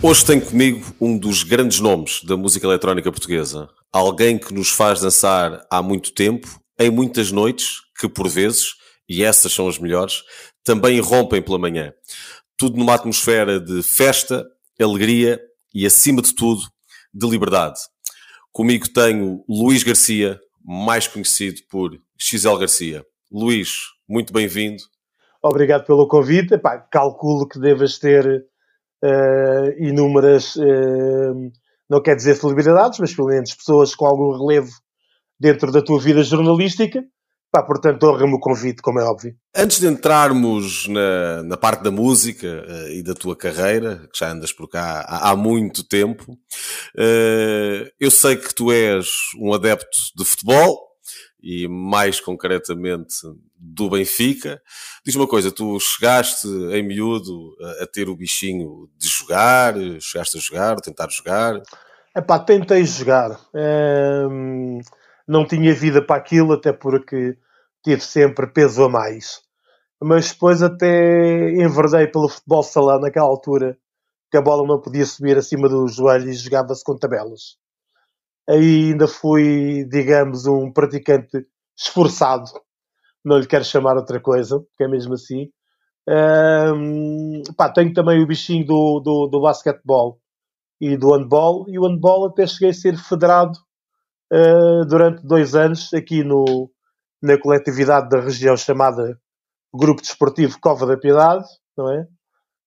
Hoje tenho comigo um dos grandes nomes da música eletrónica portuguesa. Alguém que nos faz dançar há muito tempo, em muitas noites, que por vezes, e essas são as melhores, também rompem pela manhã. Tudo numa atmosfera de festa, alegria e, acima de tudo, de liberdade. Comigo tenho Luís Garcia, mais conhecido por XL Garcia. Luís, muito bem-vindo. Obrigado pelo convite. Epá, calculo que devas ter uh, inúmeras, uh, não quer dizer celebridades, mas pelo menos pessoas com algum relevo dentro da tua vida jornalística. Pá, portanto, honra-me o convite, como é óbvio. Antes de entrarmos na, na parte da música uh, e da tua carreira, que já andas por cá há, há muito tempo, uh, eu sei que tu és um adepto de futebol, e mais concretamente do Benfica. Diz uma coisa, tu chegaste em miúdo a, ter o bichinho de jogar, chegaste a jogar, a tentar jogar? Epá, tentei jogar. Hum, não tinha vida para aquilo, até porque tive sempre peso a mais. Mas depois até enverdei pelo futebol salão naquela altura, que a bola não podia subir acima dos joelhos e jogava-se com tabelas. Aí ainda fui, digamos, um praticante esforçado não lhe quero chamar outra coisa, porque é mesmo assim. Um, pá, tenho também o bichinho do, do, do basquetebol e do handball, e o handball até cheguei a ser federado uh, durante dois anos aqui no, na coletividade da região chamada Grupo Desportivo Cova da Piedade, não é?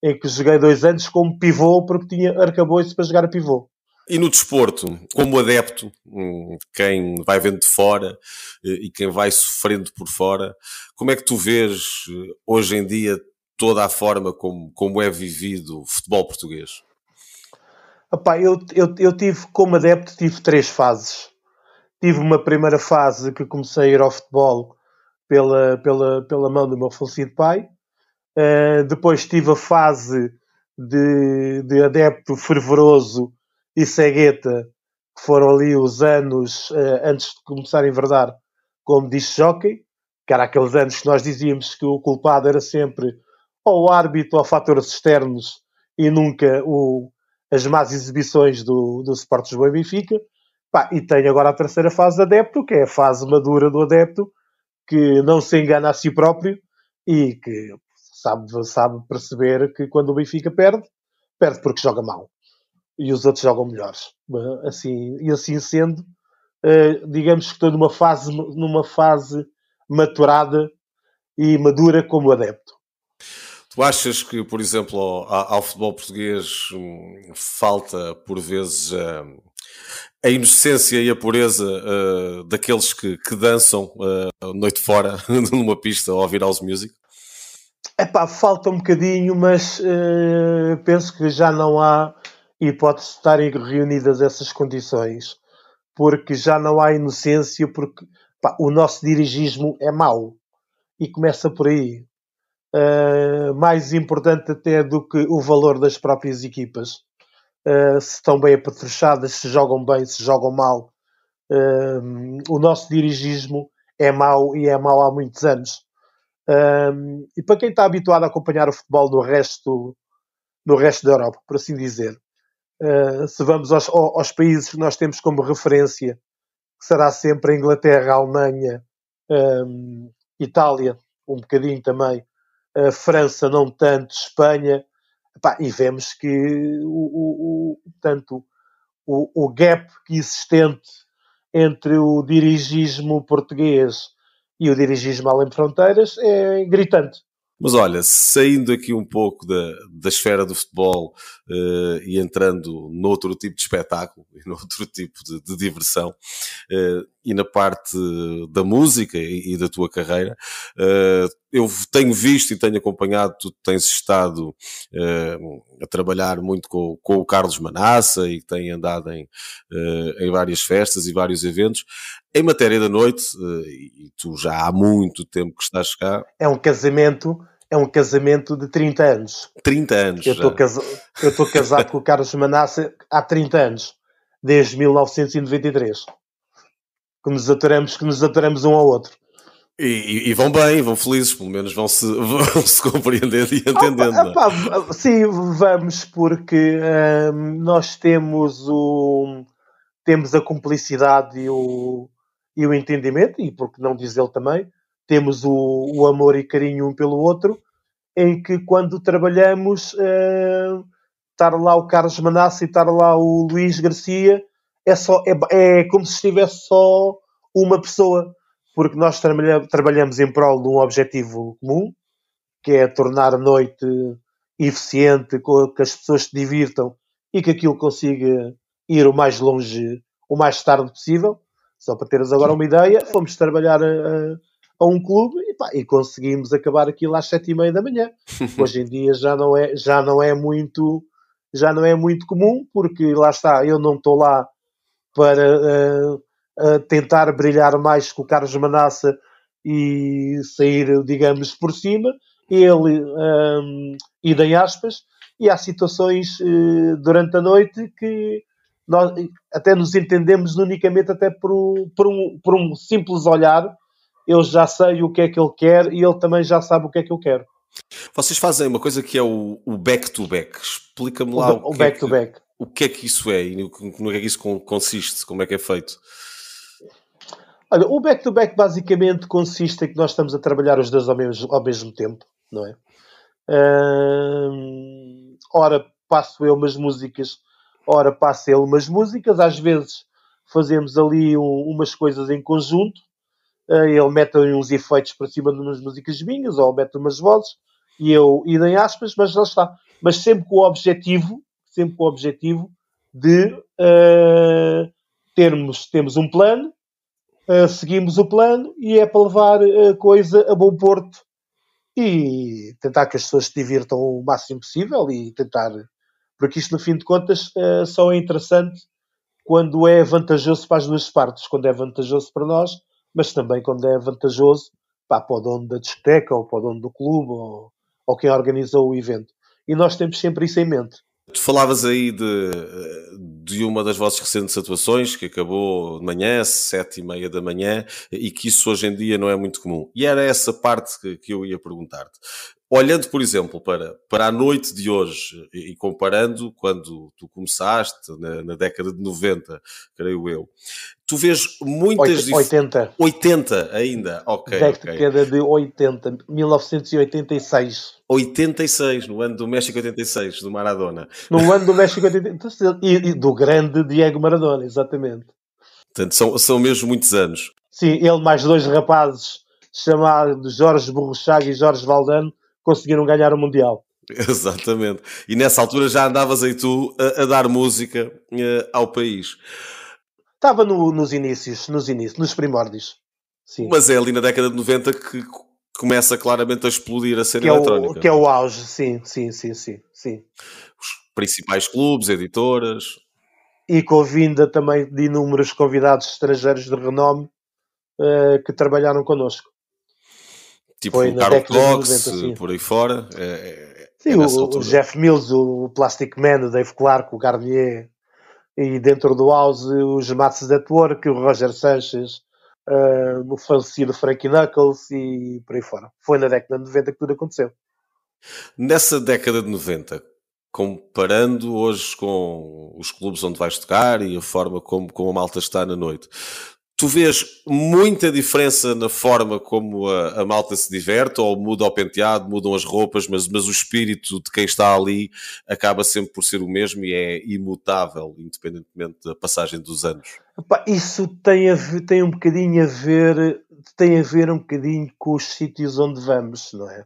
Em que joguei dois anos como pivô, porque tinha arcabouço para jogar a pivô. E no desporto, como adepto, hum, quem vai vendo de fora eh, e quem vai sofrendo por fora, como é que tu vês eh, hoje em dia toda a forma como, como é vivido o futebol português? Epá, eu, eu, eu tive, como adepto, tive três fases. Tive uma primeira fase que comecei a ir ao futebol pela, pela, pela mão do meu falecido pai. Uh, depois tive a fase de, de adepto fervoroso e Cegueta, que foram ali os anos uh, antes de começar a enverdar como disse Jockey, que era aqueles anos que nós dizíamos que o culpado era sempre ou o árbitro ou fatores externos e nunca o, as más exibições do, do Sport Lisboa e Benfica. Pá, e tem agora a terceira fase de adepto, que é a fase madura do adepto, que não se engana a si próprio e que sabe, sabe perceber que quando o Benfica perde, perde porque joga mal e os outros jogam melhores. Assim, e assim sendo, uh, digamos que estou numa fase, numa fase maturada e madura como adepto. Tu achas que, por exemplo, ao, ao futebol português hum, falta, por vezes, uh, a inocência e a pureza uh, daqueles que, que dançam uh, noite fora numa pista ou ouvir house music? É pá, falta um bocadinho, mas uh, penso que já não há e pode estarem reunidas essas condições, porque já não há inocência, porque pá, o nosso dirigismo é mau e começa por aí. Uh, mais importante até do que o valor das próprias equipas. Uh, se estão bem apetrechadas, se jogam bem, se jogam mal. Uh, o nosso dirigismo é mau e é mau há muitos anos. e para quem está habituado a acompanhar o futebol no resto, no resto da Europa, por assim dizer, Uh, se vamos aos, aos, países que nós temos como referência, que será sempre a Inglaterra, a Alemanha, um, Itália, um bocadinho também, a França, não tanto, Espanha, epá, e vemos que o, o, o, tanto o, o gap existente entre o dirigismo português e o dirigismo além de fronteiras é gritante. Mas olha, saindo aqui um pouco da, da esfera do futebol uh, e entrando noutro tipo de espetáculo e noutro tipo de, de diversão uh, e na parte da música e, e da tua carreira, uh, eu tenho visto e tenho acompanhado, tu tens estado a trabalhar muito com, com, o Carlos Manassa e tem andado em, em várias festas e vários eventos. Em matéria da noite, e tu já há muito tempo que estás cá. É um casamento é um casamento de 30 anos. 30 anos. Eu estou casa... casado com o Carlos Manassa há 30 anos, desde 1993. Que nos aturamos, que nos aturamos um ao outro. E, e, vão bem, vão felizes, pelo menos vão se, vão -se compreendendo e entendendo. É? Opa, sim, vamos, porque hum, nós temos o temos a cumplicidade e o, e o entendimento, e porque não diz ele também, temos o, o amor e carinho um pelo outro, em que quando trabalhamos, uh, estar lá o Carlos Manassa e estar lá o Luís Garcia, é, só, é, é como se estivesse só uma pessoa, porque nós trabalha, trabalhamos em prol de um objetivo comum, que é tornar a noite eficiente, que as pessoas se divirtam e que aquilo consiga ir o mais longe, o mais tarde possível. Só para teres agora uma ideia, fomos trabalhar a, a, um clube e, pá, e, conseguimos acabar aquilo às sete e meia da manhã. Hoje em dia já não é, já não é muito já não é muito comum, porque lá está, eu não estou lá para uh, uh, tentar brilhar mais com o Carlos Manassa e sair, digamos, por cima. Ele, um, idem aspas, e há situações uh, durante a noite que nós até nos entendemos unicamente até por, por, um, por um simples olhar. Eu já sei o que é que ele quer e ele também já sabe o que é que eu quero. Vocês fazem uma coisa que é o back-to-back. Explica-me lá o, o back-to-back. É o que é que isso é e no que é que isso consiste, como é que é feito? Olha, o back-to-back -back basicamente consiste em que nós estamos a trabalhar os dois ao mesmo, ao mesmo tempo, não é? Hum, ora passo eu umas músicas ora passa ele umas músicas, às vezes fazemos ali um, umas coisas em conjunto, ele mete uns efeitos para cima de umas músicas minhas, ou mete umas vozes, e eu idem aspas, mas lá está. Mas sempre com o objetivo, sempre com o objetivo de uh, termos, temos um plano, uh, seguimos o plano e é para levar a coisa a bom porto e tentar que as pessoas se divirtam o máximo possível e tentar porque isto, no fim de contas, só é interessante quando é vantajoso para as duas partes, quando é vantajoso para nós, mas também quando é vantajoso pá, para o dono da discoteca, ou para o dono do clube, ou, ou quem organizou o evento. E nós temos sempre isso em mente. Tu falavas aí de, de uma das vossas recentes atuações que acabou de manhã, sete e meia da manhã, e que isso hoje em dia não é muito comum. E era essa parte que, que eu ia perguntar-te. Olhando, por exemplo, para, para a noite de hoje e comparando quando tu começaste, na, na década de 90, creio eu, tu vês muitas... 80. 80 ainda, ok. Década okay. de 80, 1986. 86, no ano do México 86, do Maradona. No ano do México 86, e, e do grande Diego Maradona, exatamente. Portanto, são, são mesmo muitos anos. Sim, ele mais dois rapazes chamados Jorge Borruchaga e Jorge Valdano conseguiram ganhar o Mundial. Exatamente. E nessa altura já andavas aí tu a, a dar música uh, ao país. Estava no, nos inícios, nos inícios, nos primórdios. Sim. Mas é ali na década de 90 que começa claramente a explodir a cena que eletrónica. É o, que é o auge, sim, sim, sim, sim, sim. Os principais clubes, editoras. E com a vinda também de inúmeros convidados estrangeiros de renome uh, que trabalharam connosco. Tipo Foi o Carl Cox, por aí fora. É, é, é Sim, o, o, Jeff Mills, o Plastic Man, o Dave Clark, o Garnier, e dentro do house os Mats Network, o Roger Sanchez, uh, o falecido Frankie Knuckles e por aí fora. Foi na década de 90 que tudo aconteceu. Nessa década de 90, comparando hoje com os clubes onde vais tocar e a forma como, como a malta está na noite, Tu vês muita diferença na forma como a, a, malta se diverte, ou muda o penteado, mudam as roupas, mas, mas o espírito de quem está ali acaba sempre por ser o mesmo e é imutável, independentemente da passagem dos anos. Isso tem, a ver, tem um bocadinho a ver, tem a ver um bocadinho com os sítios onde vamos, não é?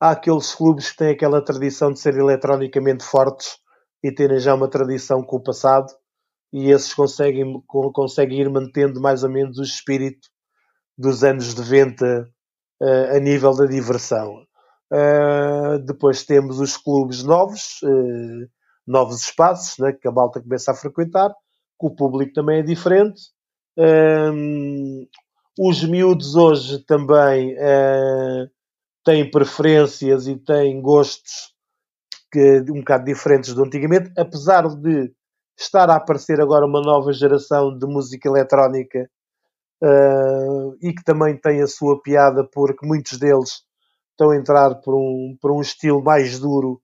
Há aqueles clubes que têm aquela tradição de ser eletronicamente fortes e terem já uma tradição com o passado e esses conseguem, conseguem ir mantendo mais ou menos o espírito dos anos 90 uh, eh, a nível da diversão. Uh, depois temos os clubes novos, uh, novos espaços, né, que a malta começa a frequentar, que o público também é diferente. os miúdos hoje também têm preferências e têm gostos que, um bocado diferentes do antigamente, apesar de estar a aparecer agora uma nova geração de música eletrónica uh, e que também tem a sua piada porque muitos deles estão a entrar por um, por um estilo mais duro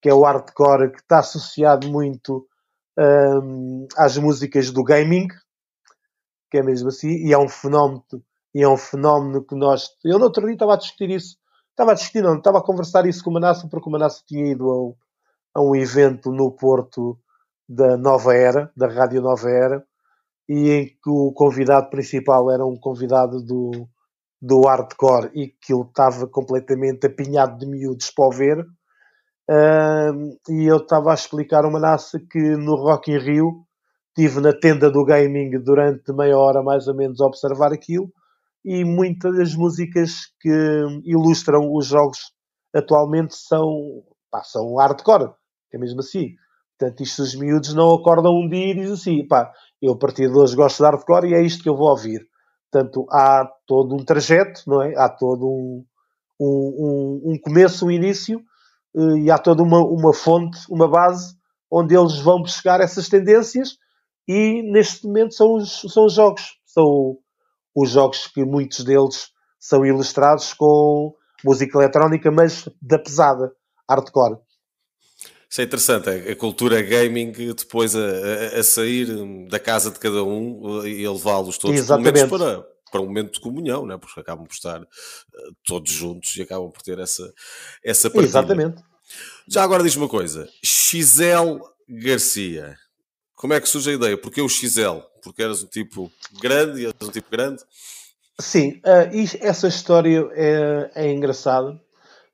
que é o hardcore, que está associado muito um, às músicas do gaming, que é mesmo assim, e é um fenómeno, e é um fenómeno que nós. Eu no outro dia estava a discutir isso, estava a discutir, não, estava a conversar isso com o Manasso, porque o Manasso tinha ido a, a um evento no Porto da Nova Era, da Rádio Nova Era, e em que o convidado principal era um convidado do, do hardcore e que ele estava completamente apinhado de miúdos para o ver Uh, e eu estava a explicar uma naça que no Rock in Rio estive na tenda do gaming durante meia hora mais ou menos a observar aquilo e muitas das músicas que ilustram os jogos atualmente são, pá, são hardcore, é mesmo assim. Portanto, isto os miúdos não acordam um dia e dizem assim, pá, eu a partir de hoje gosto de hardcore e é isto que eu vou ouvir. Portanto, há todo um trajeto, não é? Há todo um, um, um, começo, um início, eh, e há toda uma, uma fonte, uma base, onde eles vão buscar essas tendências e neste momento são os, são os jogos. São os jogos que muitos deles são ilustrados com música eletrónica, mas da pesada, hardcore. Isso é interessante, a cultura gaming depois a, a, sair da casa de cada um e a levá-los todos Exatamente. para, para um momento de comunhão, não é? porque acabam por estar uh, todos juntos e acabam por ter essa, essa partilha. Exatamente. Já agora diz uma coisa, XL Garcia, como é que surge a ideia? Porquê o XL? Porque eras um tipo grande e eras um tipo grande? Sim, uh, essa história é, é engraçada.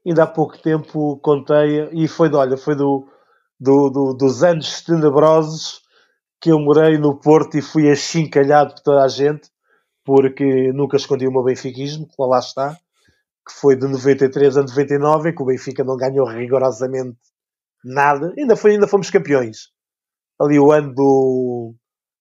Ainda há pouco tempo contei, e foi, olha, foi do, do, do, dos anos tenebrosos que eu morei no Porto e fui achincalhado por toda a gente porque nunca escondi o meu benfiquismo, lá está, que foi de 93 a 99, em que o Benfica não ganhou rigorosamente nada. Ainda, foi, ainda fomos campeões. Ali o ano do.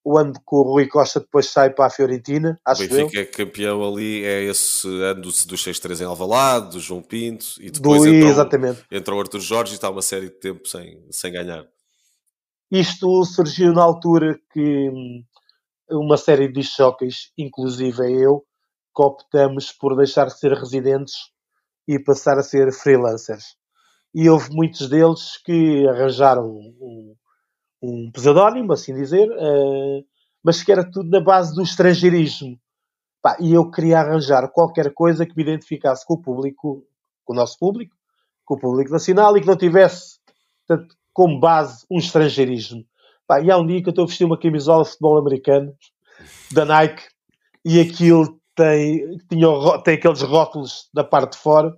O ano que o Rui Costa depois sai para a Fiorentina, acho O Benfica eu. é campeão ali, é esse ano dos, dos 6-3 em Alvalade, do João Pinto, e depois do, entrou, exatamente. entrou o Arthur Jorge e está uma série de tempo sem, sem ganhar. Isto surgiu na altura que hum, uma série de jockeys, inclusive eu, que optamos por deixar de ser residentes e passar a ser freelancers. E houve muitos deles que arranjaram um, um pseudónimo, assim dizer, uh, mas que era tudo na base do estrangeirismo. Pá, e eu queria arranjar qualquer coisa que me identificasse com o público, com o nosso público, com o público nacional e que não tivesse portanto, como base um estrangeirismo. Pá, e há um dia que eu estou a vestir uma camisola de futebol americano da Nike e aquilo tem, tinha, tem aqueles rótulos da parte de fora.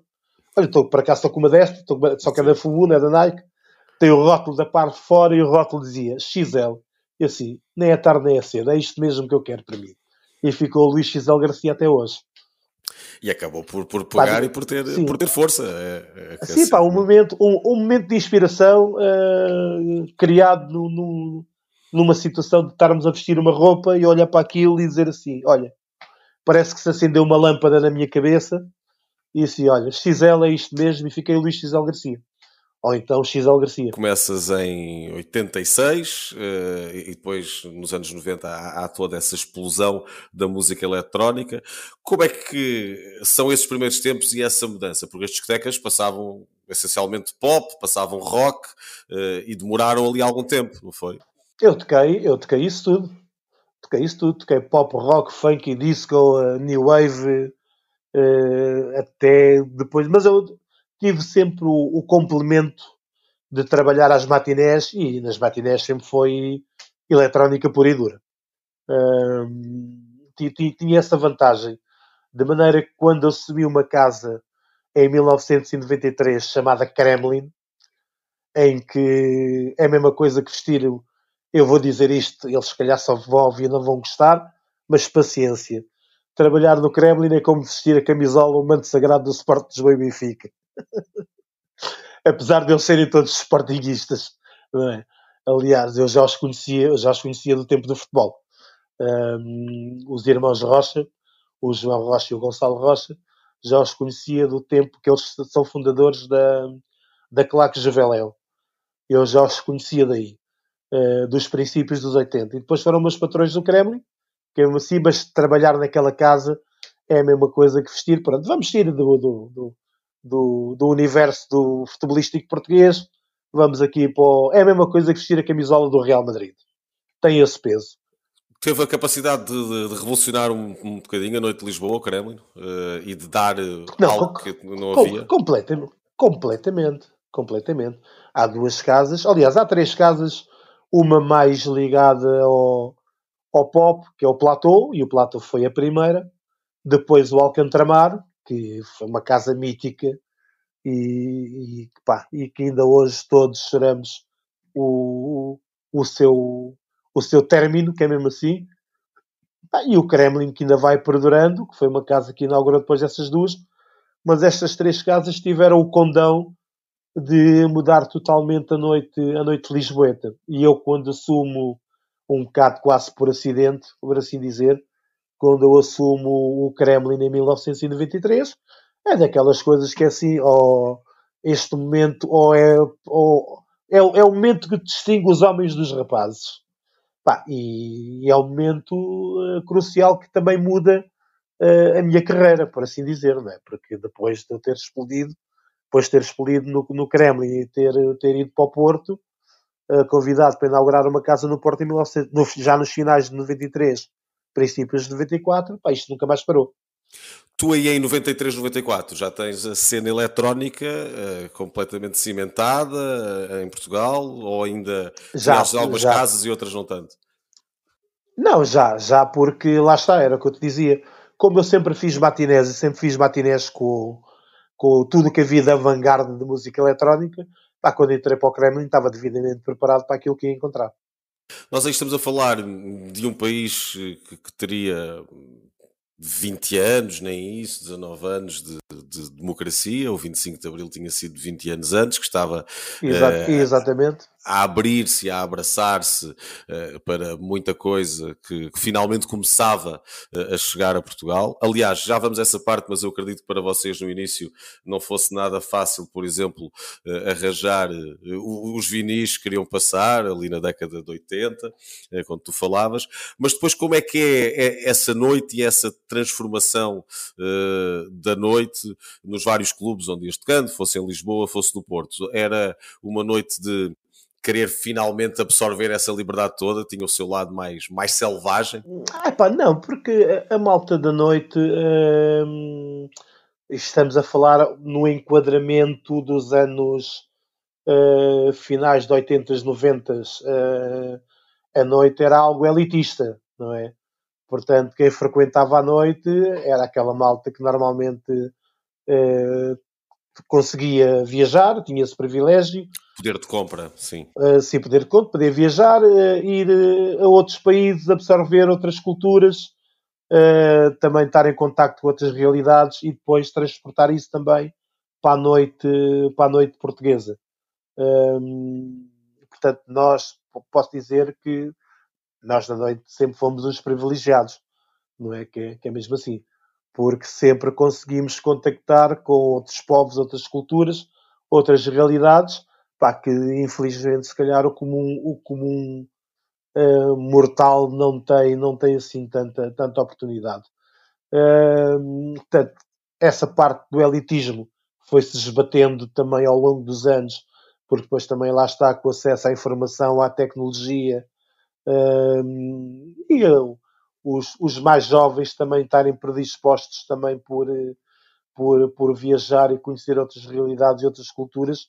Olha, estou para cá só com uma destas, só que é da Fubu, é da Nike. Tem o rótulo da parte de fora e o rótulo dizia XL. E assim, nem é tarde nem é cedo, é isto mesmo que eu quero para mim. E ficou o Luís XL Garcia até hoje. E acabou por, por pegar pá, e por ter, por ter força. É, é sim, assim. pá, um momento, um, um momento de inspiração uh, criado no, no, numa situação de estarmos a vestir uma roupa e olhar para aquilo e dizer assim: olha, parece que se acendeu uma lâmpada na minha cabeça e assim: olha, XL é isto mesmo e fiquei o Luís XL Garcia ou então XL Garcia. Começas em 86 uh, e depois nos anos 90 há, há, toda essa explosão da música eletrónica. Como é que são esses primeiros tempos e essa mudança? Porque as discotecas passavam essencialmente pop, passavam rock uh, e demoraram ali algum tempo, não foi? Eu toquei, eu toquei isso tudo. Toquei isso tudo, toquei pop, rock, funk, disco, uh, new wave, até depois. Mas eu tive sempre o, o, complemento de trabalhar às matinés e nas matinés sempre foi eletrónica pura e dura. tinha essa vantagem, de maneira que quando eu subi uma casa em 1993 chamada Kremlin, em que é a mesma coisa que vestir, eu vou dizer isto, eles se calhar só vão e não vão gostar, mas paciência. Trabalhar no Kremlin é como vestir a camisola, o manto sagrado do Sport de Lisboa e Benfica. Apesar de eles serem todos sportinguistas. É? Aliás, eu já os conhecia, já os conhecia do tempo do futebol. Um, os irmãos Rocha, o João Rocha e o Gonçalo Rocha, já os conhecia do tempo que eles são fundadores da, da Claque Javeléu. Eu já os conhecia daí, uh, dos princípios dos 80. E depois foram meus patrões do Kremlin, que é assim, mas trabalhar naquela casa é a mesma coisa que vestir. Pronto, vamos sair do, do, do, do, do universo do futebolístico português. Vamos aqui para o... É a mesma coisa que vestir a camisola do Real Madrid. Tem esse peso. Teve a capacidade de, de, de revolucionar um, um, bocadinho a noite de Lisboa, Kremlin, uh, e de dar uh, não, algo com, que não havia. completamente, completamente, completamente. Há duas casas, aliás, há três casas, uma mais ligada ao, ao pop, que é o Platô, e o Platô foi a primeira, depois o Alcantramar, que foi uma casa mítica e, e, pá, e que ainda hoje todos choramos o, o, seu, o seu término, que é mesmo assim. E o Kremlin, que ainda vai perdurando, que foi uma casa que inaugurou depois dessas duas, mas estas três casas tiveram o condão de mudar totalmente a noite, a noite lisboeta. E eu, quando assumo um bocado quase por acidente, por assim dizer, quando eu assumo o Kremlin em 1993, é daquelas coisas que é assim, ou este momento, ou é, ou é, é o momento que distingue os homens dos rapazes. Pá, e, e, é um momento uh, crucial que também muda uh, a minha carreira, por assim dizer, não é? Porque depois de eu ter explodido, depois de ter explodido no, no Kremlin e ter, ter ido para o Porto, uh, convidado para inaugurar uma casa no Porto em 19, no, já nos finais de 93, princípios de 94, pá, isto nunca mais parou. Tu aí em 93, 94 já tens a cena eletrónica uh, completamente cimentada uh, em Portugal ou ainda já algumas já. casas e outras não tanto? Não, já, já porque lá está, era o que eu te dizia. Como eu sempre fiz matinés e sempre fiz matinés com, com tudo que havia da vanguarda de música eletrónica, pá, quando entrei para o Kremlin estava devidamente preparado para aquilo que ia encontrar. Nós aí estamos a falar de um país que, que teria 20 anos, nem isso, 19 anos de, de, democracia. O 25 de Abril tinha sido 20 anos antes, que estava. Exato, uh, exatamente a abrir-se, a abraçar-se uh, para muita coisa que, que finalmente começava uh, a chegar a Portugal. Aliás, já vamos a essa parte, mas eu acredito que para vocês no início não fosse nada fácil, por exemplo, uh, arranjar os vinis que queriam passar ali na década de 80, quando tu falavas, mas depois como é que é, é essa noite e essa transformação da noite nos vários clubes onde ias tocando, fosse em Lisboa, fosse no Porto? Era uma noite de querer finalmente absorver essa liberdade toda, tinha o seu lado mais, mais selvagem? Ah, pá, não, porque a, malta da noite hum, estamos a falar no enquadramento dos anos uh, finais de 80, 90 uh, a noite era algo elitista, não é? Portanto, quem frequentava a noite era aquela malta que normalmente uh, conseguia viajar, tinha esse privilégio, Poder de compra, sim. Uh, sim, poder de compra, poder viajar, uh, ir uh, a outros países, absorver outras culturas, também estar em contacto com outras realidades e depois transportar isso também para a noite, para a noite portuguesa. Portanto, nós, posso dizer que nós na noite sempre fomos os privilegiados, não é? Que, é? que é mesmo assim. Porque sempre conseguimos contactar com outros povos, outras culturas, outras realidades pá, que infelizmente se calhar o comum, o comum uh, mortal não tem, não tem assim tanta, tanta oportunidade. Uh, portanto, essa parte do elitismo foi-se esbatendo também ao longo dos anos, porque depois também lá está com acesso à informação, à tecnologia, uh, e os, os, mais jovens também estarem predispostos também por, por, por viajar e conhecer outras realidades e outras culturas,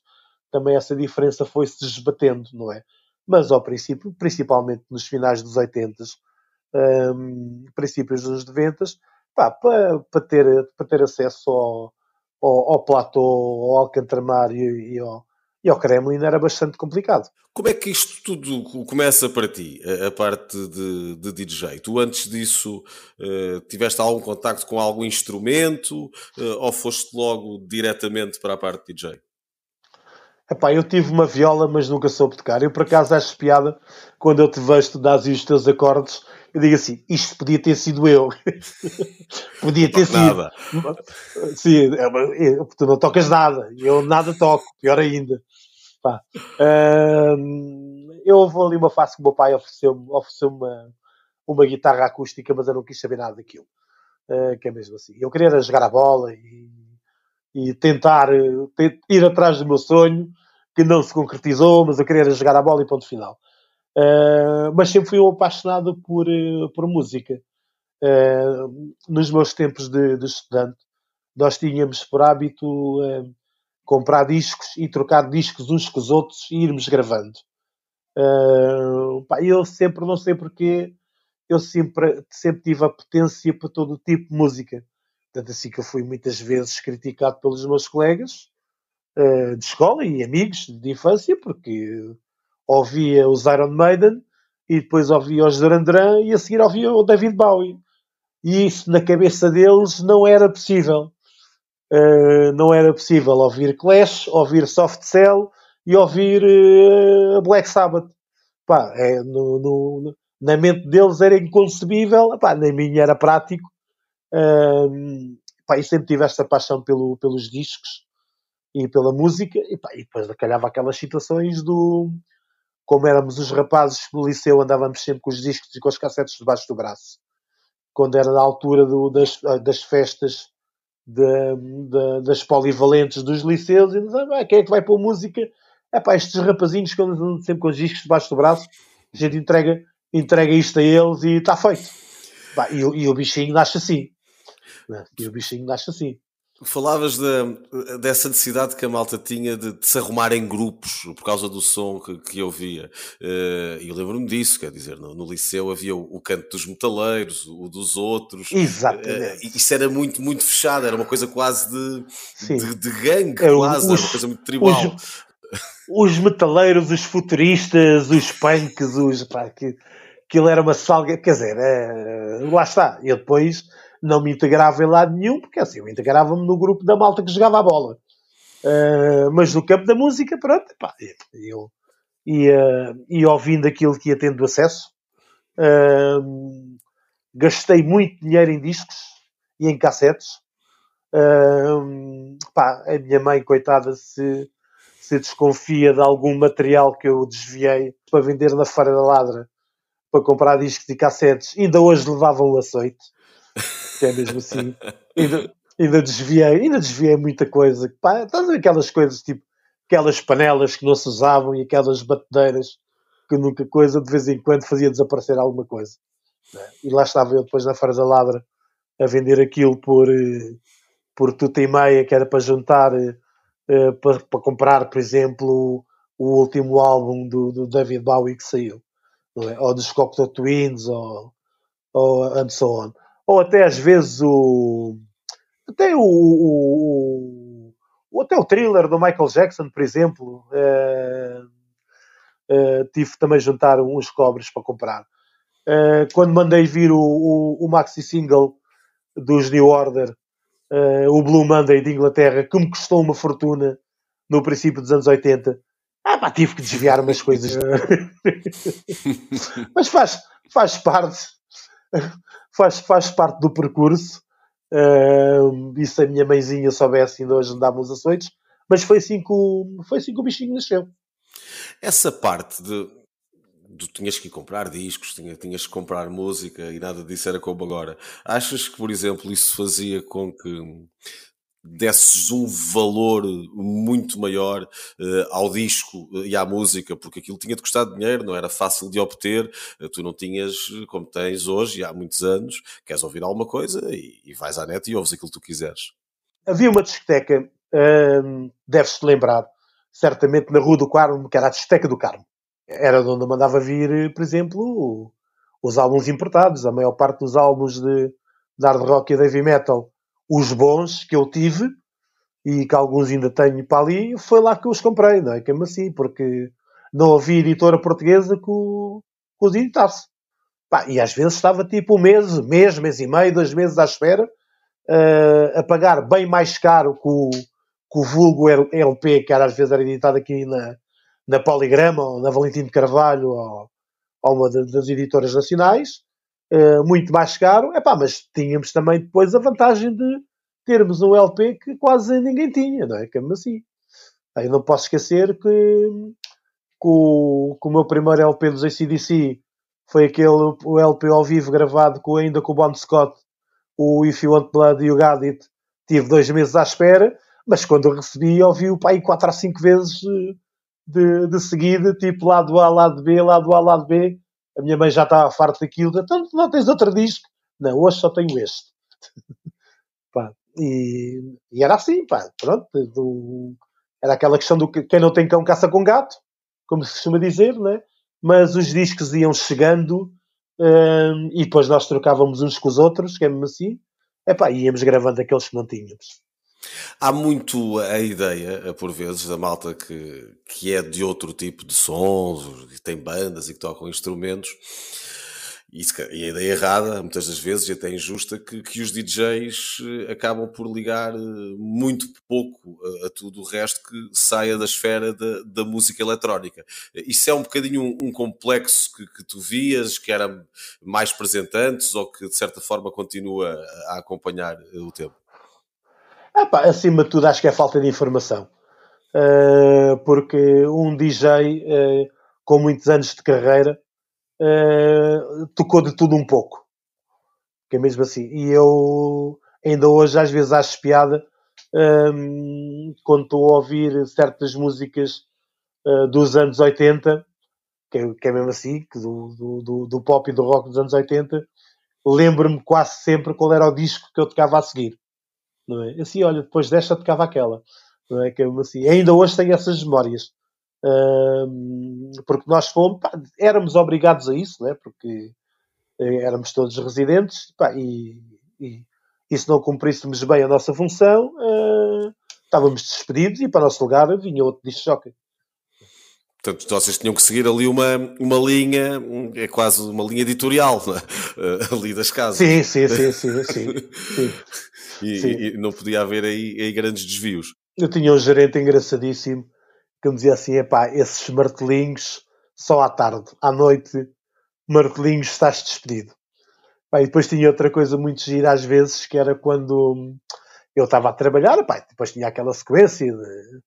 também essa diferença foi-se desbatendo, não é? Mas ao princípio, principalmente nos finais dos 80, um, princípios dos 90, pá, para, para, ter, para ter acesso ao, ao, ao Platô, ao Alcantramar e, e, ao, e ao Kremlin era bastante complicado. Como é que isto tudo começa para ti, a, parte de, de, DJ? Tu antes disso uh, tiveste algum contacto com algum instrumento uh, ou foste logo diretamente para a parte de DJ? Epá, eu tive uma viola, mas nunca soube tocar. Eu, por acaso, acho piada quando eu te vejo, tu dás os teus acordes. Eu digo assim: isto podia ter sido eu. podia ter sido. Nada. Sim, é tu não tocas nada. Eu nada toco, pior ainda. Pá. eu vou ali uma fase que o meu pai ofereceu-me ofereceu uma, uma guitarra acústica, mas eu não quis saber nada daquilo. Uh, que é mesmo assim. Eu queria jogar a bola e, e tentar uh, ir atrás do meu sonho, que não se concretizou, mas eu queria jogar a bola e ponto final. Uh, mas sempre fui um apaixonado por, por música. nos meus tempos de, de, estudante, nós tínhamos por hábito comprar discos e trocar discos uns com os outros e irmos gravando. Uh, pá, eu sempre, não sei porquê, eu sempre, sempre tive a potência para todo o tipo de música. Tanto assim que eu fui muitas vezes criticado pelos meus colegas uh, de escola e amigos de infância, porque ouvia os Iron Maiden e depois ouvia os Duran e a seguir ouvia o David Bowie. E isso na cabeça deles não era possível. Uh, não era possível ouvir Clash, ouvir Soft Cell e ouvir uh, Black Sabbath. Pá, é, no, no, na mente deles era inconcebível, pá, na minha era prático. Uh, pá, e sempre tive esta paixão pelo, pelos discos e pela música, e, pá, e depois calhava aquelas situações do. Como éramos os rapazes do liceu, andávamos sempre com os discos e com os cassetes debaixo do braço. Quando era na altura do, das, das festas de, de, das polivalentes dos liceus, e ah, quem é que vai pôr música? É pá, estes rapazinhos que andam sempre com os discos debaixo do braço, a gente entrega, entrega isto a eles e está feito. E, e, o bichinho nasce assim. Né? E o bichinho nasce assim. Falavas de, dessa necessidade que a malta tinha de, de, se arrumar em grupos por causa do som que, que eu via. Uh, e eu lembro-me disso, quer dizer, no, no liceu havia o, o, canto dos metaleiros, o dos outros. Exatamente. Uh, isso era muito, muito fechado, era uma coisa quase de, de, de, gangue, é, quase, os, era uma coisa muito tribal. Os, os metaleiros, os futuristas, os punks, os. Pá, que, aquilo era uma salga. Quer dizer, é, lá está. E depois não me integrava em lado nenhum, porque assim, eu integrava-me no grupo da malta que jogava a bola. Uh, mas no campo da música, pronto, pá, eu ia, ia ouvindo aquilo que ia tendo acesso. Uh, gastei muito dinheiro em discos e em cassetes. Uh, pá, a minha mãe, coitada, se, se desconfia de algum material que eu desviei para vender na Feira da Ladra para comprar discos e cassetes, ainda hoje levavam um açoite que é mesmo assim. Ainda, ainda desviei, ainda desviei muita coisa. Pá, estás aquelas coisas tipo aquelas panelas que não se usavam e aquelas batedeiras que nunca coisa, de vez em quando fazia desaparecer alguma coisa. Né? E lá estava eu depois na da Ladra a vender aquilo por, eh, por tuta e meia, que era para juntar, uh, para, para, comprar, por exemplo, o último álbum do, do David Bowie que saiu, é? ou dos Cocteau Twins, ou, ou and so on ou até às vezes o até o, o, o até o thriller do Michael Jackson, por exemplo, uh, uh, tive também juntar uns cobres para comprar. Uh, quando mandei vir o, o, o, maxi single dos New Order, o Blue Monday de Inglaterra, que me custou uma fortuna no princípio dos anos 80, ah, pá, tive que desviar umas coisas. Mas faz, faz parte faz, faz parte do percurso. Uh, e se a minha mãezinha soubesse, ainda hoje andávamos açoites. Mas foi assim que o, foi assim que o bichinho nasceu. Essa parte de, de tinhas que comprar discos, tinhas, tinhas que comprar música e nada disso era como agora. Achas que, por exemplo, isso fazia com que desses um valor muito maior uh, ao disco e à música, porque aquilo tinha de custar dinheiro, não era fácil de obter, uh, tu não tinhas, como tens hoje, há muitos anos, queres ouvir alguma coisa e, e vais à net e ouves aquilo que tu quiseres. Havia uma discoteca, hum, deves-te lembrar, certamente na Rua do Carmo, que era a discoteca do Carmo. Era de onde eu mandava vir, por exemplo, os álbuns importados, a maior parte dos álbuns de, de hard rock e heavy metal os bons que eu tive e que alguns ainda tenho para ali, foi lá que eu os comprei, não é? Que é assim, porque não havia editora portuguesa que, o, os editasse. E às vezes estava tipo um mês, mês, mês e meio, dois meses à espera, uh, a pagar bem mais caro que o, que o vulgo LP, que era, às vezes era editado aqui na, na Poligrama, ou na Valentim de Carvalho, ou, ou uma das editoras nacionais, uh, muito mais caro, epá, mas tínhamos também depois a vantagem de termos um LP que quase ninguém tinha, não é? Que assim. Aí não posso esquecer que, que, o, que o meu primeiro LP dos ACDC foi aquele o LP ao vivo gravado com, ainda com o Bon Scott, o If You Want Blood e o Got It. Tive dois meses à espera, mas quando eu recebi, ouvi o pai quatro a cinco vezes eh, de, de seguida, tipo lado A, lado B, lado A, lado B. A minha mãe já estava farta daquilo, então não tens outro disco? Não, hoje só tenho este. pá, e, e, era assim, pá, pronto. Do, era aquela questão do que quem não tem cão caça com gato, como se costuma dizer, né? Mas os discos iam chegando um, e depois nós trocávamos uns com os outros, que é mesmo assim. Epá, íamos gravando aqueles que não tínhamos. Há muito a ideia, por vezes, da malta que, que é de outro tipo de sons, que tem bandas e que tocam instrumentos, e, a ideia errada, muitas das vezes, e até injusta, que, que os DJs eh, acabam por ligar eh, muito pouco a, a tudo o resto que saia da esfera da, da música eletrónica. Isso é um bocadinho um, um complexo que, que, tu vias, que era mais presente antes, ou que de certa forma continua a acompanhar eh, o tempo? Epá, acima de tudo, acho que é falta de informação. Uh, porque um DJ uh, com muitos anos de carreira uh, tocou de tudo um pouco. Que é mesmo assim. E eu ainda hoje às vezes acho piada um, quando estou a ouvir certas músicas dos anos 80, que é, que é mesmo assim, que do, do, do, pop e do rock dos anos 80, lembro-me quase sempre qual era o disco que eu tocava a seguir não é? Assim, olha, depois desta tocava aquela, não é? Que é assim. Ainda hoje tenho essas memórias. porque nós fomos, pá, éramos obrigados a isso, não é? Porque eh, éramos todos residentes pá, e, e, e, se não cumpríssemos bem a nossa função, uh, estávamos despedidos e para o nosso lugar vinha outro disco jockey. Portanto, vocês tinham que seguir ali uma, uma linha, é quase uma linha editorial é? ali das casas. Sim, sim, sim, sim. sim, sim. E, sim. e, não podia haver aí, aí, grandes desvios. Eu tinha um gerente engraçadíssimo que me dizia assim: epá, esses martelinhos só à tarde, à noite, martelinhos, estás despedido. e depois tinha outra coisa muito gira às vezes, que era quando eu estava a trabalhar, epá, depois tinha aquela sequência de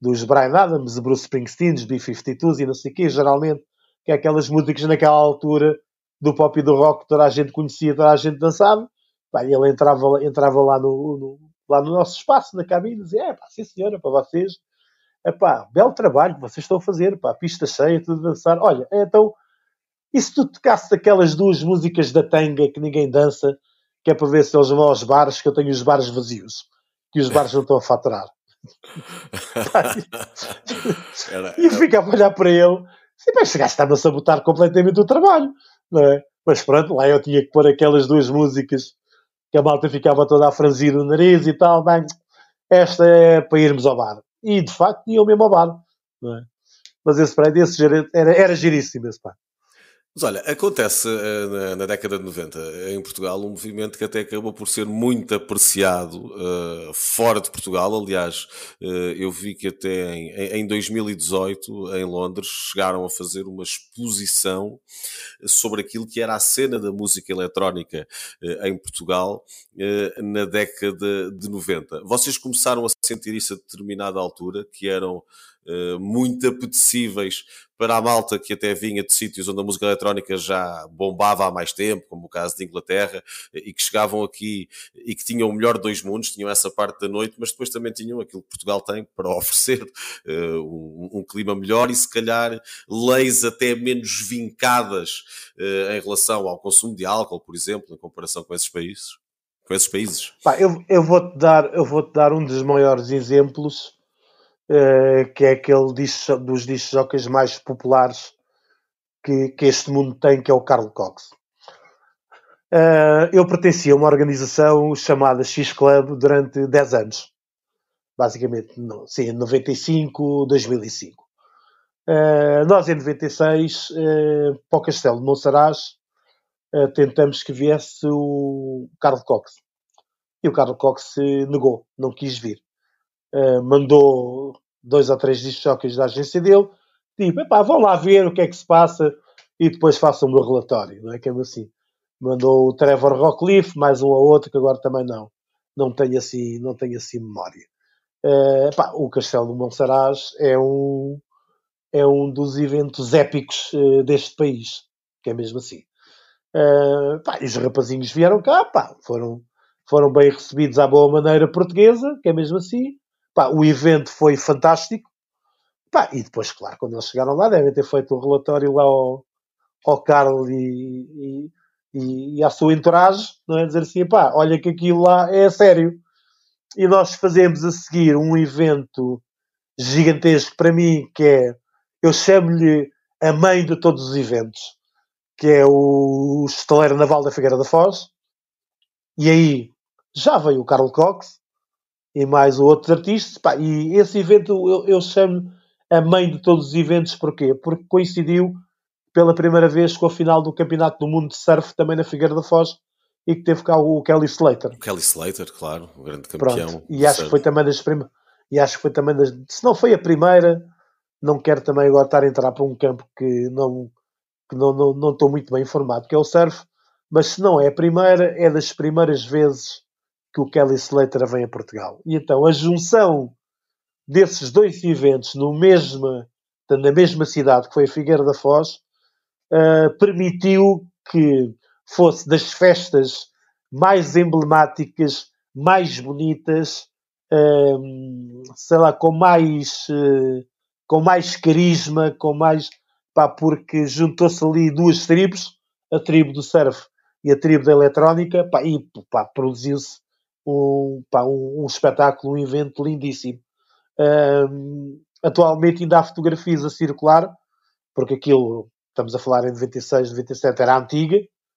dos Brian Adams, Bruce Springsteen, dos B-52s e não sei o quê, geralmente, que é aquelas músicas naquela altura do pop e do rock que toda a gente conhecia, toda a gente dançava. Pá, e ele entrava, entrava lá, no, no, lá no nosso espaço, na cabine, e dizia: É pá, sim senhora, para vocês, é pá, belo trabalho que vocês estão a fazer, pá, pista cheia, tudo a dançar. Olha, então, e se tu tocasses aquelas duas músicas da tanga que ninguém dança, que é para ver se eles vão aos bares, que eu tenho os bares vazios, que os bares não estão a faturar. Era, e ficava a olhar para ele, assim, bem, este gajo estava a sabotar completamente o trabalho, não é? Mas pronto, lá eu tinha que pôr aquelas duas músicas que a malta ficava toda a franzir o nariz e tal, bem, esta é para irmos ao bar. E de facto iam mesmo ao bar, não é? Mas esse prédio, esse era, era giríssimo esse pá. Mas olha, acontece uh, na, na, década de 90 em Portugal um movimento que até acabou por ser muito apreciado uh, fora de Portugal. Aliás, uh, eu vi que até em, em 2018, em Londres, chegaram a fazer uma exposição sobre aquilo que era a cena da música eletrónica em Portugal na década de 90. Vocês começaram a sentir isso a determinada altura, que eram eh, muito apetecíveis para a malta que até vinha de sítios onde a música eletrónica já bombava há mais tempo, como o caso de Inglaterra, e que chegavam aqui e que tinham o melhor de dois mundos, tinham essa parte da noite, mas depois também tinham aquilo que Portugal tem para oferecer, uh, um, um, clima melhor e se calhar leis até menos vincadas uh, em relação ao consumo de álcool, por exemplo, em comparação com esses países. Com esses países. Pá, eu, eu vou-te dar, eu vou -te dar um dos maiores exemplos uh, que é aquele disco, dos discos mais populares que, que, este mundo tem, que é o Carl Cox. Uh, eu pertencia a uma organização chamada X Club durante 10 anos, basicamente, no, sim, 95, 2005. Uh, nós, em 96, uh, para o Castelo de Monsaraz, uh, tentamos que viesse o Carl Cox. E o Carl Cox negou, não quis vir. Eh, mandou dois ou três discos da agência dele, tipo, epá, vão lá ver o que é que se passa e depois façam o meu relatório, não é que é assim. Mandou o Trevor Rockcliffe, mais um ou outro, que agora também não, não tenho assim, não tenho assim memória. Uh, epá, o Castelo de Monsaraz é um, é um dos eventos épicos uh, deste país. que é mesmo assim. Uh, pá, e os rapazinhos vieram cá, pá, foram, foram bem recebidos à boa maneira portuguesa, que é mesmo assim. Pá, o evento foi fantástico. Pá, e depois, claro, quando eles chegaram lá, devem ter feito o um relatório lá ao, ao Carlos e, e, e, à sua entourage, não é? Dizer assim, pá, olha que aquilo lá é sério. E nós fazemos a seguir um evento gigantesco para mim, que é, eu chamo-lhe a mãe de todos os eventos que é o Estaleiro Naval da Figueira da Foz. E aí já veio o Carlos Cox e mais outros artistas. Pá, e esse evento eu, eu chamo a mãe de todos os eventos, porquê? Porque coincidiu pela primeira vez com a final do Campeonato do Mundo de Surf também na Figueira da Foz e que teve cá o Kelly Slater. O Kelly Slater, claro, o grande campeão. Pronto. E acho surf. que foi também das primeiras. E acho que foi também das. Se não foi a primeira, não quero também agora estar a entrar para um campo que não que não, não, não estou muito bem informado, que é o surf, mas se não é a primeira, é das primeiras vezes que o Kelly Slater vem a Portugal. E então a junção desses dois eventos no mesma, na mesma cidade, que foi a Figueira da Foz, uh, permitiu que fosse das festas mais emblemáticas, mais bonitas, uh, sei lá, com mais, uh, com mais carisma, com mais pá, porque juntou-se ali duas tribos, a tribo do surf e a tribo da eletrónica, pá, e produziu-se um, um, um, espetáculo, um evento lindíssimo. Um, atualmente ainda há fotografias a circular, porque aquilo, estamos a falar em 96, 97, era antiga,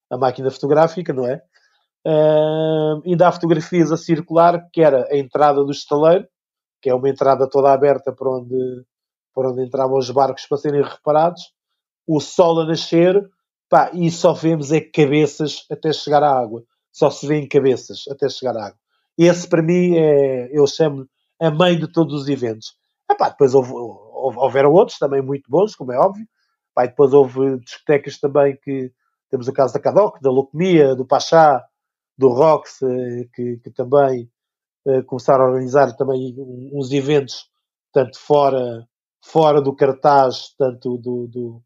a máquina fotográfica, não é? Uh, ainda há fotografias a circular, que era a entrada do estaleiro, que é uma entrada toda aberta para onde por onde entravam os barcos para serem reparados, o sol a nascer, pá, e só vemos é cabeças até chegar à água. Só se vêem cabeças até chegar à água. Esse, para mim, é, eu chamo a mãe de todos os eventos. Epá, depois houve, houve, houveram outros também muito bons, como é óbvio. Epá, depois houve discotecas também que temos o caso da Cadoc, da Locomia, do Pachá, do Rox, eh, que, que também uh, começaram a organizar também uns eventos, tanto fora fora do cartaz, tanto do, do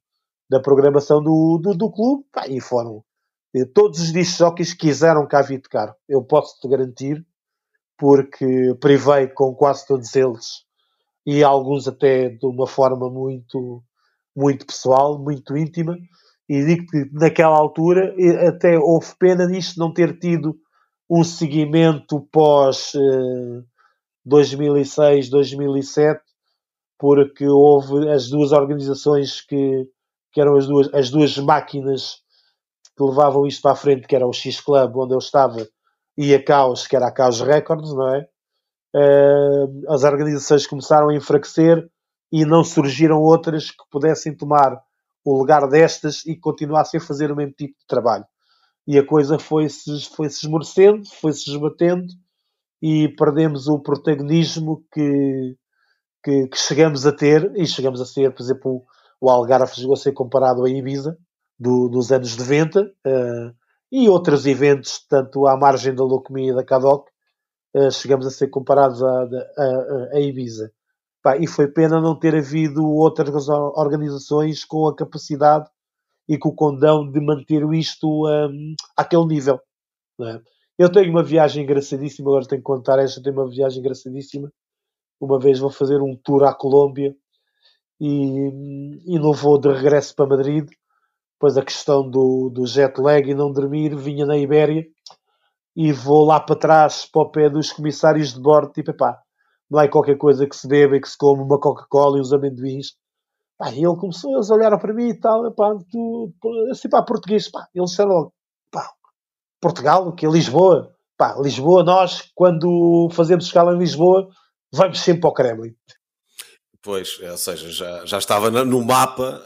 da programação do, do, do clube, e foram todos os discos quiseram cá vir tocar. Eu posso-te garantir, porque privei com quase todos eles e alguns até de uma forma muito, muito pessoal, muito íntima. E digo que naquela altura até houve pena nisto não ter tido um seguimento pós eh, 2006, 2007, porque houve as duas organizações que, que eram as duas, as duas máquinas que levavam isto para a frente, que era o X Club, onde eu estava, e a Caos, que era a Caos Records, não é? As organizações começaram a enfraquecer e não surgiram outras que pudessem tomar o lugar destas e continuassem a fazer o mesmo tipo de trabalho. E a coisa foi-se foi -se esmorecendo, foi-se esbatendo e perdemos o protagonismo que, que, que, chegamos a ter, e chegamos a ser, por exemplo, o Algarve chegou a ser comparado a Ibiza do, dos anos 90 uh, eh, e outros eventos, tanto à margem da Locomia e da Cadoc, uh, chegamos a ser comparados a Ibiza. Pá, e foi pena não ter havido outras organizações com a capacidade e com o condão de manter isto um, àquele nível. É? Eu tenho uma viagem engraçadíssima, agora tenho que contar esta, tenho uma viagem engraçadíssima uma vez vou fazer um tour à Colômbia e, e no voo de regresso para Madrid, depois a questão do, do jet lag e não dormir, vinha na Ibéria e vou lá para trás, para o pé dos comissários de bordo, tipo, epá, não é qualquer coisa que se beba e que se come uma Coca-Cola e uns amendoins. Pá, e ele começou, eles olharam para mim e tal, epá, tu, assim, pá, português, pá, eles disseram logo, pá, Portugal, que é Lisboa, pá, Lisboa, nós, quando fazemos escala em Lisboa, vamos sempre para o Kremlin. Pois, é, ou seja, já, já estava no mapa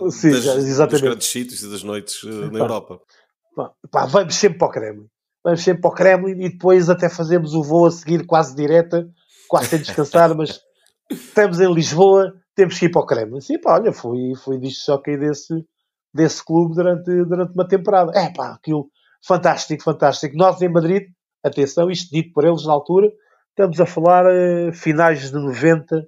uh, Sim, das, já, dos grandes sítios e das noites uh, na pá, Europa. Pá, pá, vamos sempre para o Kremlin. Vamos sempre para o Kremlin e depois até fazemos o voo a seguir quase direta, quase sem descansar, mas estamos em Lisboa, temos que ir para o Kremlin. Sim, pá, olha, fui, fui disto só que desse, desse clube durante, durante uma temporada. É pá, aquilo fantástico, fantástico. Nós em Madrid, atenção, isto dito por eles na altura, Estamos a falar uh, finais de 90,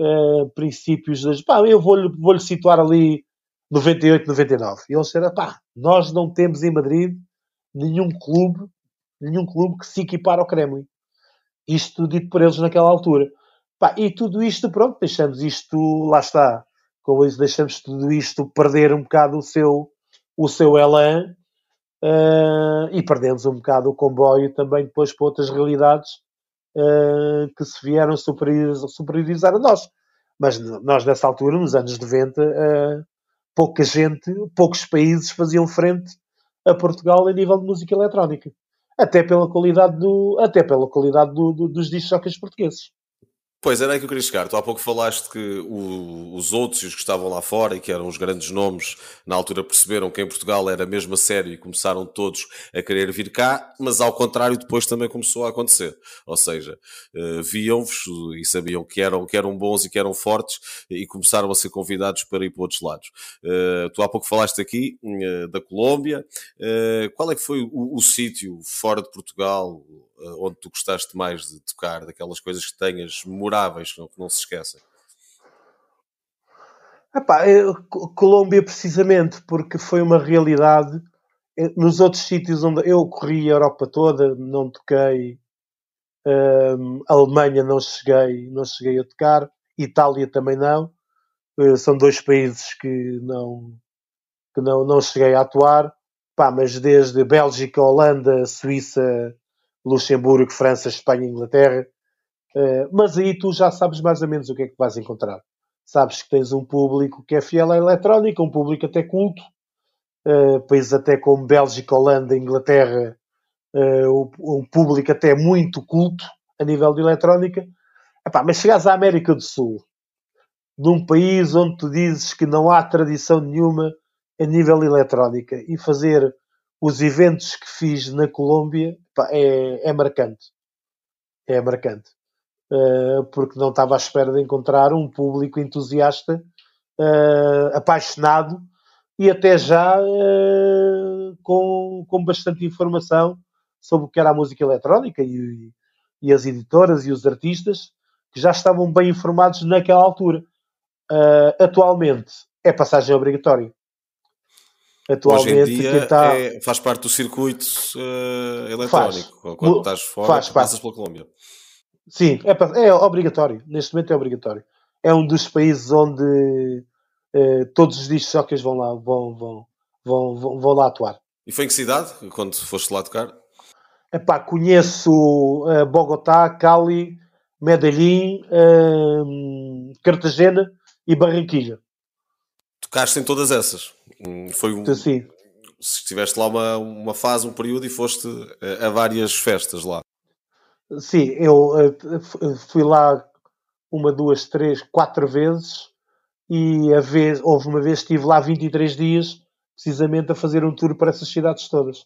uh, princípios das. Pá, eu vou-lhe vou situar ali 98, 99. E eles disseram, pá, nós não temos em Madrid nenhum clube, nenhum clube que se equipara ao Kremlin. Isto dito por eles naquela altura. Pá, e tudo isto, pronto, deixamos isto, lá está, como isso, deixamos tudo isto perder um bocado o seu, o seu elan uh, e perdemos um bocado o comboio também depois para outras realidades uh, que se vieram superiorizar, superiorizar a nós. Mas nós, nessa altura, nos anos 90, uh, pouca gente, poucos países faziam frente a Portugal a nível de música eletrónica. Até pela qualidade, do, até pela qualidade do, do, dos discos portugueses. Pois, era aí que eu queria chegar. Tu há pouco falaste que o, os outros os que estavam lá fora e que eram os grandes nomes, na altura perceberam que em Portugal era mesmo a sério e começaram todos a querer vir cá, mas ao contrário depois também começou a acontecer. Ou seja, uh, viam-vos e sabiam que eram, que eram bons e que eram fortes e começaram a ser convidados para ir para outros lados. Uh, tu há pouco falaste aqui uh, da Colômbia. qual é que foi o, o sítio fora de Portugal onde tu gostaste mais de tocar, daquelas coisas que tenhas memoráveis, que não, que não se esquecem? Epá, eu, Colômbia precisamente porque foi uma realidade eh, nos outros sítios onde eu corri a Europa toda não toquei um, Alemanha não cheguei não cheguei a tocar Itália também não uh, são dois países que não que não, não cheguei a atuar Pá, mas desde Bélgica, Holanda, Suíça Luxemburgo, França, Espanha, Inglaterra. Uh, mas aí tu já sabes mais ou menos o que é que vais encontrar. Sabes que tens um público que é fiel à eletrónica, um público até culto. Uh, países até como Bélgica, Holanda, Inglaterra, uh, um público até muito culto a nível de eletrónica. Epá, mas chegares à América do Sul, num país onde tu dizes que não há tradição nenhuma a nível eletrónica e fazer os eventos que fiz na Colômbia pá, é, é marcante. É marcante. Uh, porque não estava à espera de encontrar um público entusiasta, uh, apaixonado e até já uh, com, com bastante informação sobre o que era a música eletrónica e, e as editoras e os artistas que já estavam bem informados naquela altura. atualmente é passagem obrigatória atualmente Hoje em dia está... é, faz parte do circuito uh, eletrónico. Faz. Quando estás fora, faz passas pela Colômbia. Sim, é, é, obrigatório. Neste momento é obrigatório. É um dos países onde uh, todos os discos vão lá, vão, vão, vão, vão, lá atuar. E foi em que cidade, quando foste lá tocar? Epá, conheço uh, Bogotá, Cali, Medellín, uh, Cartagena e Barranquilla. Tocaste em todas essas? Foi um. Sim. Se estiveste lá uma, uma fase, um período e foste a, a várias festas lá. Sim, eu uh, fui lá uma, duas, três, quatro vezes e a vez, houve uma vez que estive lá 23 dias precisamente a fazer um tour para essas cidades todas.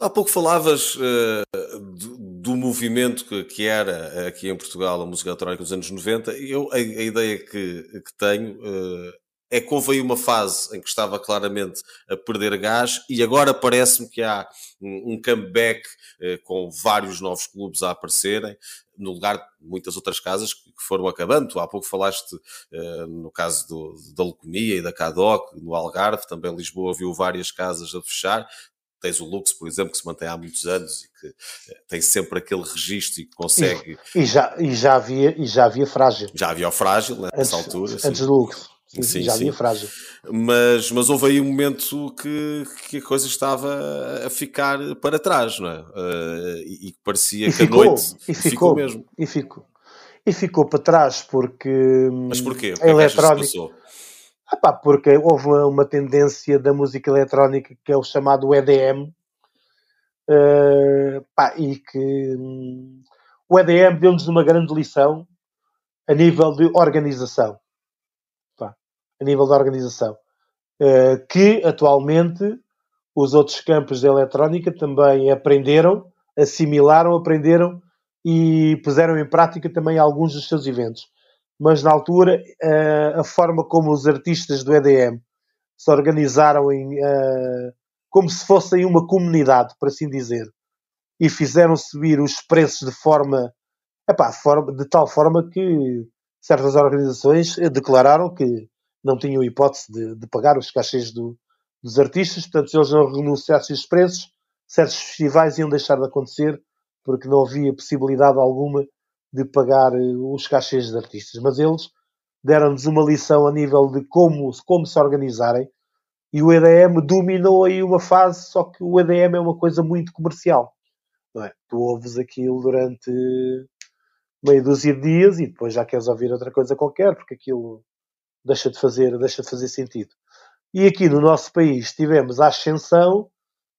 Há pouco falavas uh, do, do, movimento que, que, era aqui em Portugal a música eletrónica dos anos 90 e eu, a, a ideia que, que tenho uh, é que houve aí uma fase em que estava claramente a perder gás e agora parece-me que há um, comeback eh, com vários novos clubes a aparecerem no lugar de muitas outras casas que foram acabando. Tu há pouco falaste eh, no caso do, da Leucemia e da CADOC, no Algarve, também Lisboa viu várias casas a fechar. Tens o Lux, por exemplo, que se mantém há muitos anos e que eh, tem sempre aquele registro e que consegue. E, e, já, e, já, havia, e já havia frágil. Já havia o frágil nessa antes, altura. Antes do Lux. Sim, já havia frágil. Mas, mas houve aí um momento que, que a coisa estava a ficar para trás, não é? Uh, e, parecia e que ficou, a noite e ficou, ficou, mesmo. E ficou. E ficou para trás porque. Mas porquê? A é eletrónica. Ah, pá, porque houve uma, uma, tendência da música eletrónica que é o chamado EDM. Uh, pá, e que um, o EDM deu-nos uma grande lição a nível de organização a nível da organização, eh, que atualmente os outros campos da eletrónica também aprenderam, assimilaram, aprenderam e puseram em prática também alguns dos seus eventos. Mas na altura, eh, a forma como os artistas do EDM se organizaram em, eh, como se fossem uma comunidade, por assim dizer, e fizeram subir os preços de forma, epá, de tal forma que certas organizações declararam que não tinham hipótese de, de pagar os cachês do, dos artistas, portanto, se eles não renunciassem os preços, certos festivais iam deixar de acontecer porque não havia possibilidade alguma de pagar eh, os cachês dos artistas. Mas eles deram-nos uma lição a nível de como, como se organizarem e o EDM dominou aí uma fase, só que o EDM é uma coisa muito comercial. Não é? Tu ouves aquilo durante meia dúzia de dias e depois já queres ouvir outra coisa qualquer, porque aquilo deixa de fazer, deixa de fazer sentido. E aqui no nosso país tivemos a ascensão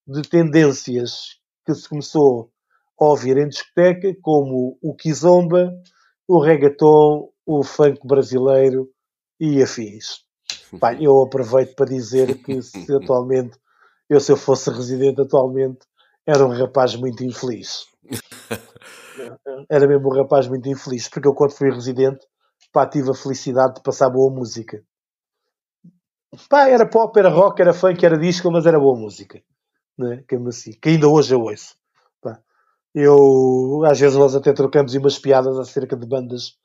de tendências que se começou a ouvir em discoteca, como o kizomba, o reggaeton, o funk brasileiro e afins. Pá, eu aproveito para dizer que se atualmente, eu se eu fosse residente atualmente, era um rapaz muito infeliz. Era mesmo um rapaz muito infeliz, porque eu quando fui residente, pá, tive a felicidade de passar boa música. Pá, era pop, era rock, era funk, era disco, mas era boa música. Né? Que, assim, que ainda hoje eu ouço. Pá. Eu, às vezes nós até trocamos umas piadas acerca de bandas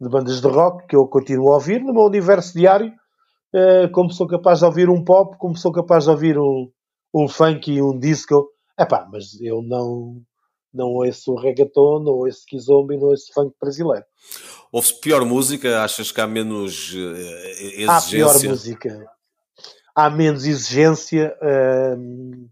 de bandas de rock que eu continuo a ouvir no meu universo diário, uh, como sou capaz de ouvir um pop, como sou capaz de ouvir um, um funk e um disco. Epá, mas eu não, não ouço reggaeton, não ouço kizomba e não ouço funk brasileiro. Ouve-se pior música? Achas que há menos uh, exigência? Há pior música. Há menos exigência. Uh,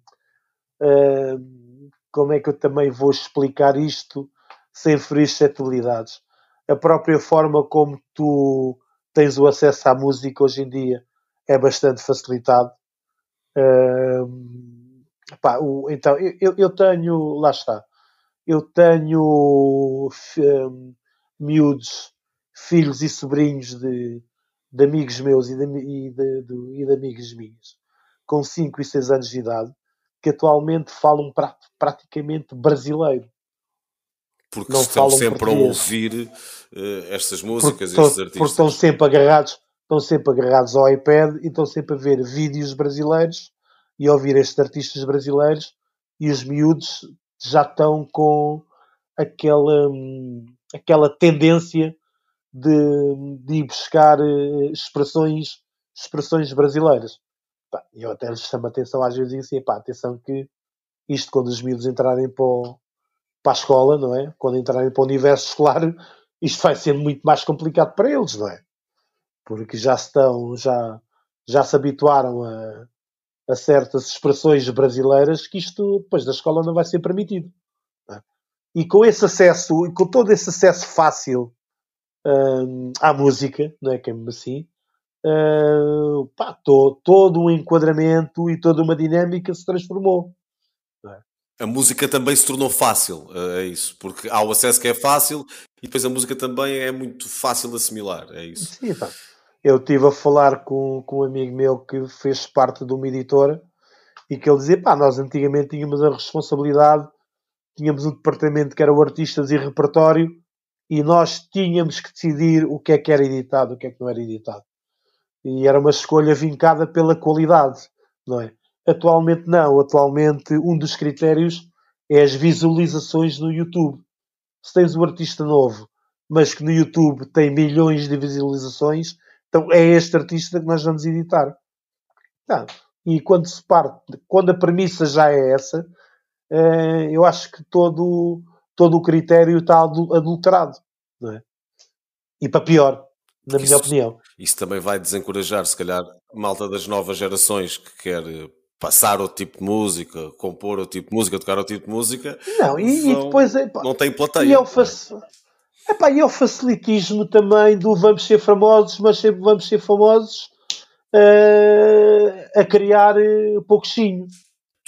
uh, como é que eu também vou explicar isto sem ferir suscetibilidades? A própria forma como tu tens o acesso à música hoje em dia é bastante facilitado. Uh, pá, o, então, eu, eu tenho, lá está, eu tenho um, miúdos, filhos e sobrinhos de, de amigos meus e de, e, de, de, e de amigos minhas, com 5 e 6 anos de idade, que atualmente falam pra, praticamente brasileiro. Porque não estão sempre português. a ouvir uh, estas músicas porque, estes artistas. Porque estão sempre agarrados, estão sempre agarrados ao iPad e estão sempre a ver vídeos brasileiros e a ouvir estes artistas brasileiros e os miúdos já estão com aquela, hum, aquela tendência de, de ir buscar uh, expressões, expressões brasileiras. Eu até lhes chamo a atenção às vezes e assim, pá, atenção que isto quando os miúdos entrarem para, para a escola, não é? Quando entrarem para o universo escolar, isto vai ser muito mais complicado para eles, não é? Porque já estão, já, já se habituaram a, a certas expressões brasileiras que isto depois da escola não vai ser permitido. É? E com esse acesso, e com todo esse acesso fácil hum, à música, não é que é assim, uh, pá, to, todo um enquadramento e toda uma dinâmica se transformou. É? A música também se tornou fácil, é isso, porque há o acesso que é fácil e depois a música também é muito fácil de assimilar, é isso. Sim, pá. Eu estive a falar com, com um amigo meu que fez parte de uma editora e que ele dizia, pá, nós antigamente tínhamos a responsabilidade, tínhamos um departamento que era o artistas e repertório e nós tínhamos que decidir o que é que era editado, o que é que não era editado. E era uma escolha vincada pela qualidade, não é? Atualmente não. Atualmente um dos critérios é as visualizações no YouTube. Se tens um artista novo, mas que no YouTube tem milhões de visualizações, então é este artista que nós vamos editar. Não. E quando se parte, quando a premissa já é essa, eh, eu acho que todo, todo o critério está adulterado. Não é? E para pior na minha opinião. Isso também vai desencorajar, se calhar, malta das novas gerações que quer passar outro tipo de música, compor outro tipo de música, tocar outro tipo de música. Não, e, e depois é, não tem plateia. E é o, fac... Epá, e é o facilitismo também do vamos ser famosos, mas sempre vamos ser famosos uh, a criar uh, pouquinho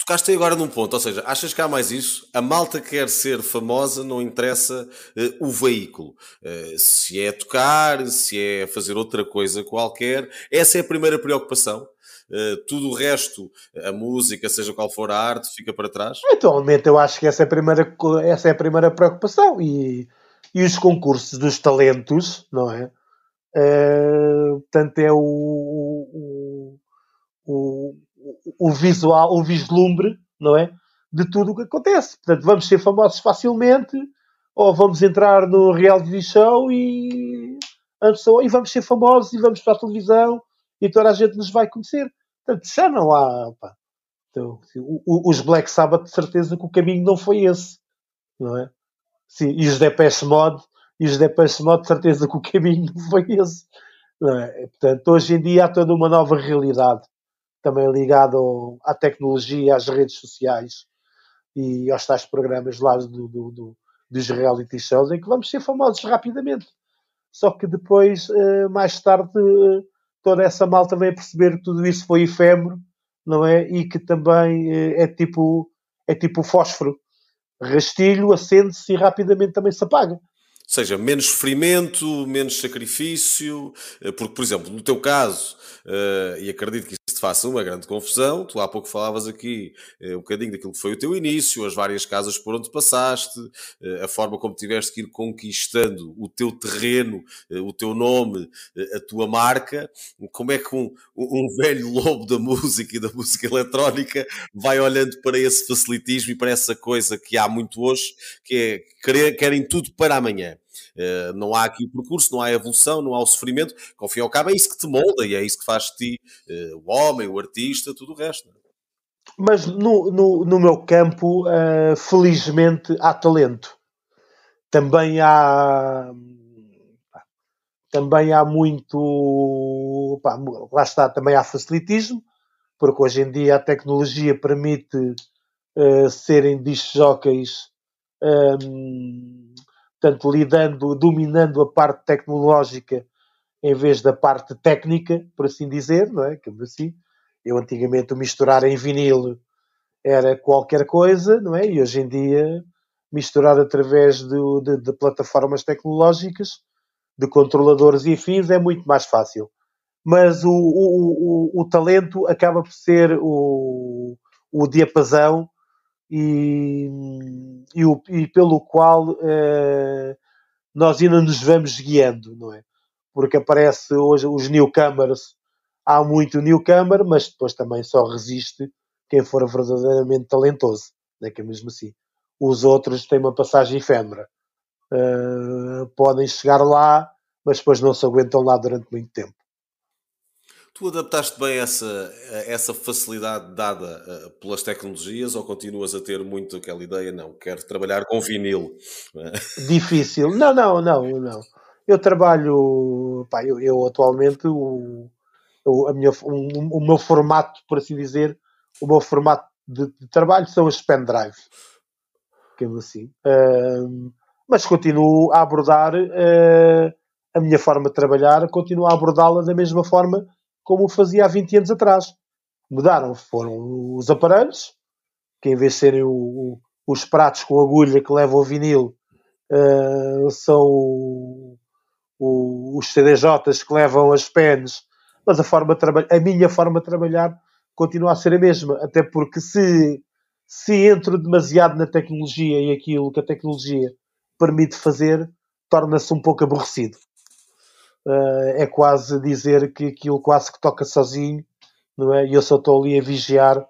tocaste agora num ponto, ou seja, achas que há mais isso? A malta quer ser famosa, não interessa uh, o veículo. Uh, se é tocar, se é fazer outra coisa qualquer, essa é a primeira preocupação. Uh, tudo o resto, a música, seja qual for a arte, fica para trás? Atualmente eu acho que essa é a primeira, essa é a primeira preocupação. E, e os concursos dos talentos, não é? Uh, portanto, é o, o, o o visual, o vislumbre, não é? De tudo o que acontece. Portanto, vamos ser famosos facilmente, ou vamos entrar no reality show e, e vamos ser famosos e vamos para a televisão e toda a gente nos vai conhecer. Portanto, já não há. Pá. Então, os Black Sabbath, de certeza que o caminho não foi esse, não é? Sim, e os Depeche Mode, e os Depeche Mode, de certeza que o caminho não foi esse. Não é? Portanto, hoje em dia há toda uma nova realidade, também ligada à tecnologia, às redes sociais e aos tais programas lá do, do, do, dos reality shows, em que vamos ser famosos rapidamente. Só que depois, eh, mais tarde, eh, toda essa malta a perceber que tudo isso foi efêmero, não é? E que também eh, é tipo, é tipo fósforo. Rastilho, acende-se e rapidamente também se apaga. Ou seja, menos sofrimento, menos sacrifício, porque, por exemplo, no teu caso, e acredito que te faça uma grande confusão. Tu há pouco falavas aqui eh, um bocadinho daquilo que foi o teu início, as várias casas por onde passaste, eh, a forma como tiveste que ir conquistando o teu terreno, eh, o teu nome, a tua marca. Como é que um, um velho lobo da música e da música eletrónica vai olhando para esse facilitismo e para essa coisa que há muito hoje, que é querem tudo para amanhã. Uh, não há aqui o percurso, não há evolução, não há o sofrimento. Com fim ao cabo, é isso que te molda e é isso que faz de ti uh, o homem, o artista, tudo o resto. É? Mas no, no, no meu campo, uh, felizmente, há talento. Também há. Também há muito. Pá, lá está, também há facilitismo, porque hoje em dia a tecnologia permite serem disc jockeys. Um, portanto, lidando, dominando a parte tecnológica em vez da parte técnica, por assim dizer, não é? Como assim. Eu antigamente misturar em vinil era qualquer coisa, não é? E hoje em dia misturar através de, de, de plataformas tecnológicas, de controladores e afins, é muito mais fácil. Mas o, o, o, o talento acaba por ser o, o diapasão e, e, o, e pelo qual eh, nós ainda nos vamos guiando, não é? Porque aparece hoje os newcomers, há muito newcomer, mas depois também só resiste quem for verdadeiramente talentoso, não é que é mesmo assim. Os outros têm uma passagem efêmera. Uh, podem chegar lá, mas depois não se aguentam lá durante muito tempo. Tu adaptaste bem essa, essa facilidade dada uh, pelas tecnologias ou continuas a ter muito aquela ideia, não, quero trabalhar com vinil? Difícil. Não, não, não, não. Eu trabalho, pá, eu, eu atualmente, o, o, a minha, um, o meu formato, por assim dizer, o meu formato de, de trabalho são as pendrive. Que assim. Uh, mas continuo a abordar uh, a minha forma de trabalhar, continuo a abordá-la da mesma forma como fazia há 20 anos atrás. Mudaram, foram os aparelhos, que em vez de serem o, o, os pratos com agulha que levam o vinil, uh, são o, os CDJs que levam as pens, mas a, forma a minha forma de trabalhar continua a ser a mesma, até porque se, se entro demasiado na tecnologia e aquilo que a tecnologia permite fazer, torna-se um pouco aborrecido uh, é quase dizer que aquilo quase que toca sozinho, não é? E eu só estou ali a vigiar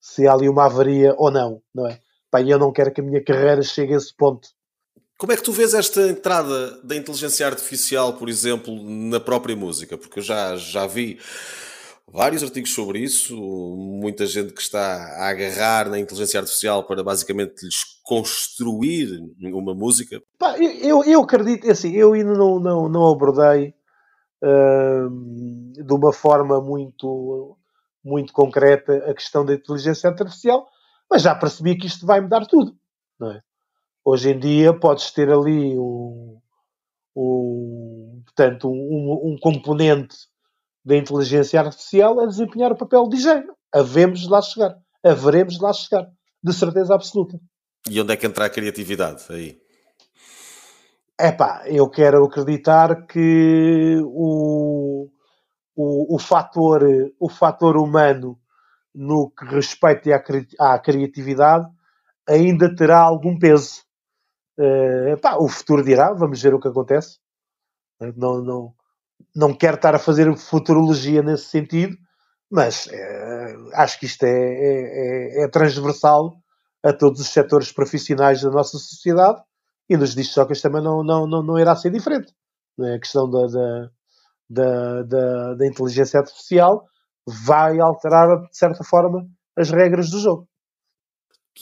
se há ali uma avaria ou não, não é? Pá, eu não quero que a minha carreira chegue a esse ponto. Como é que tu vês esta entrada da inteligência artificial, por exemplo, na própria música? Porque eu já, já vi vários artigos sobre isso, muita gente que está a agarrar na inteligência artificial para basicamente lhes construir uma música. Pá, eu, eu acredito, assim, eu ainda não, não, não abordei de uma forma muito, muito concreta a questão da inteligência artificial, mas já percebi que isto vai mudar tudo. Não é? Hoje em dia podes ter ali um, um portanto, um, um, componente da inteligência artificial a desempenhar o papel de engenho. Havemos de lá chegar. Haveremos de lá chegar. De certeza absoluta. E onde é que entra a criatividade aí? Epá, eu quero acreditar que o, o, o, fator, o fator humano no que respeita à, à criatividade ainda terá algum peso. Uh, epá, o futuro dirá, vamos ver o que acontece. Não, não, não quero estar a fazer futurologia nesse sentido, mas uh, acho que isto é, é, é, é transversal a todos os setores profissionais da nossa sociedade e nos discos também não, não, não, não irá ser diferente. É? A questão da, da, da, da, da inteligência artificial vai alterar, de certa forma, as regras do jogo.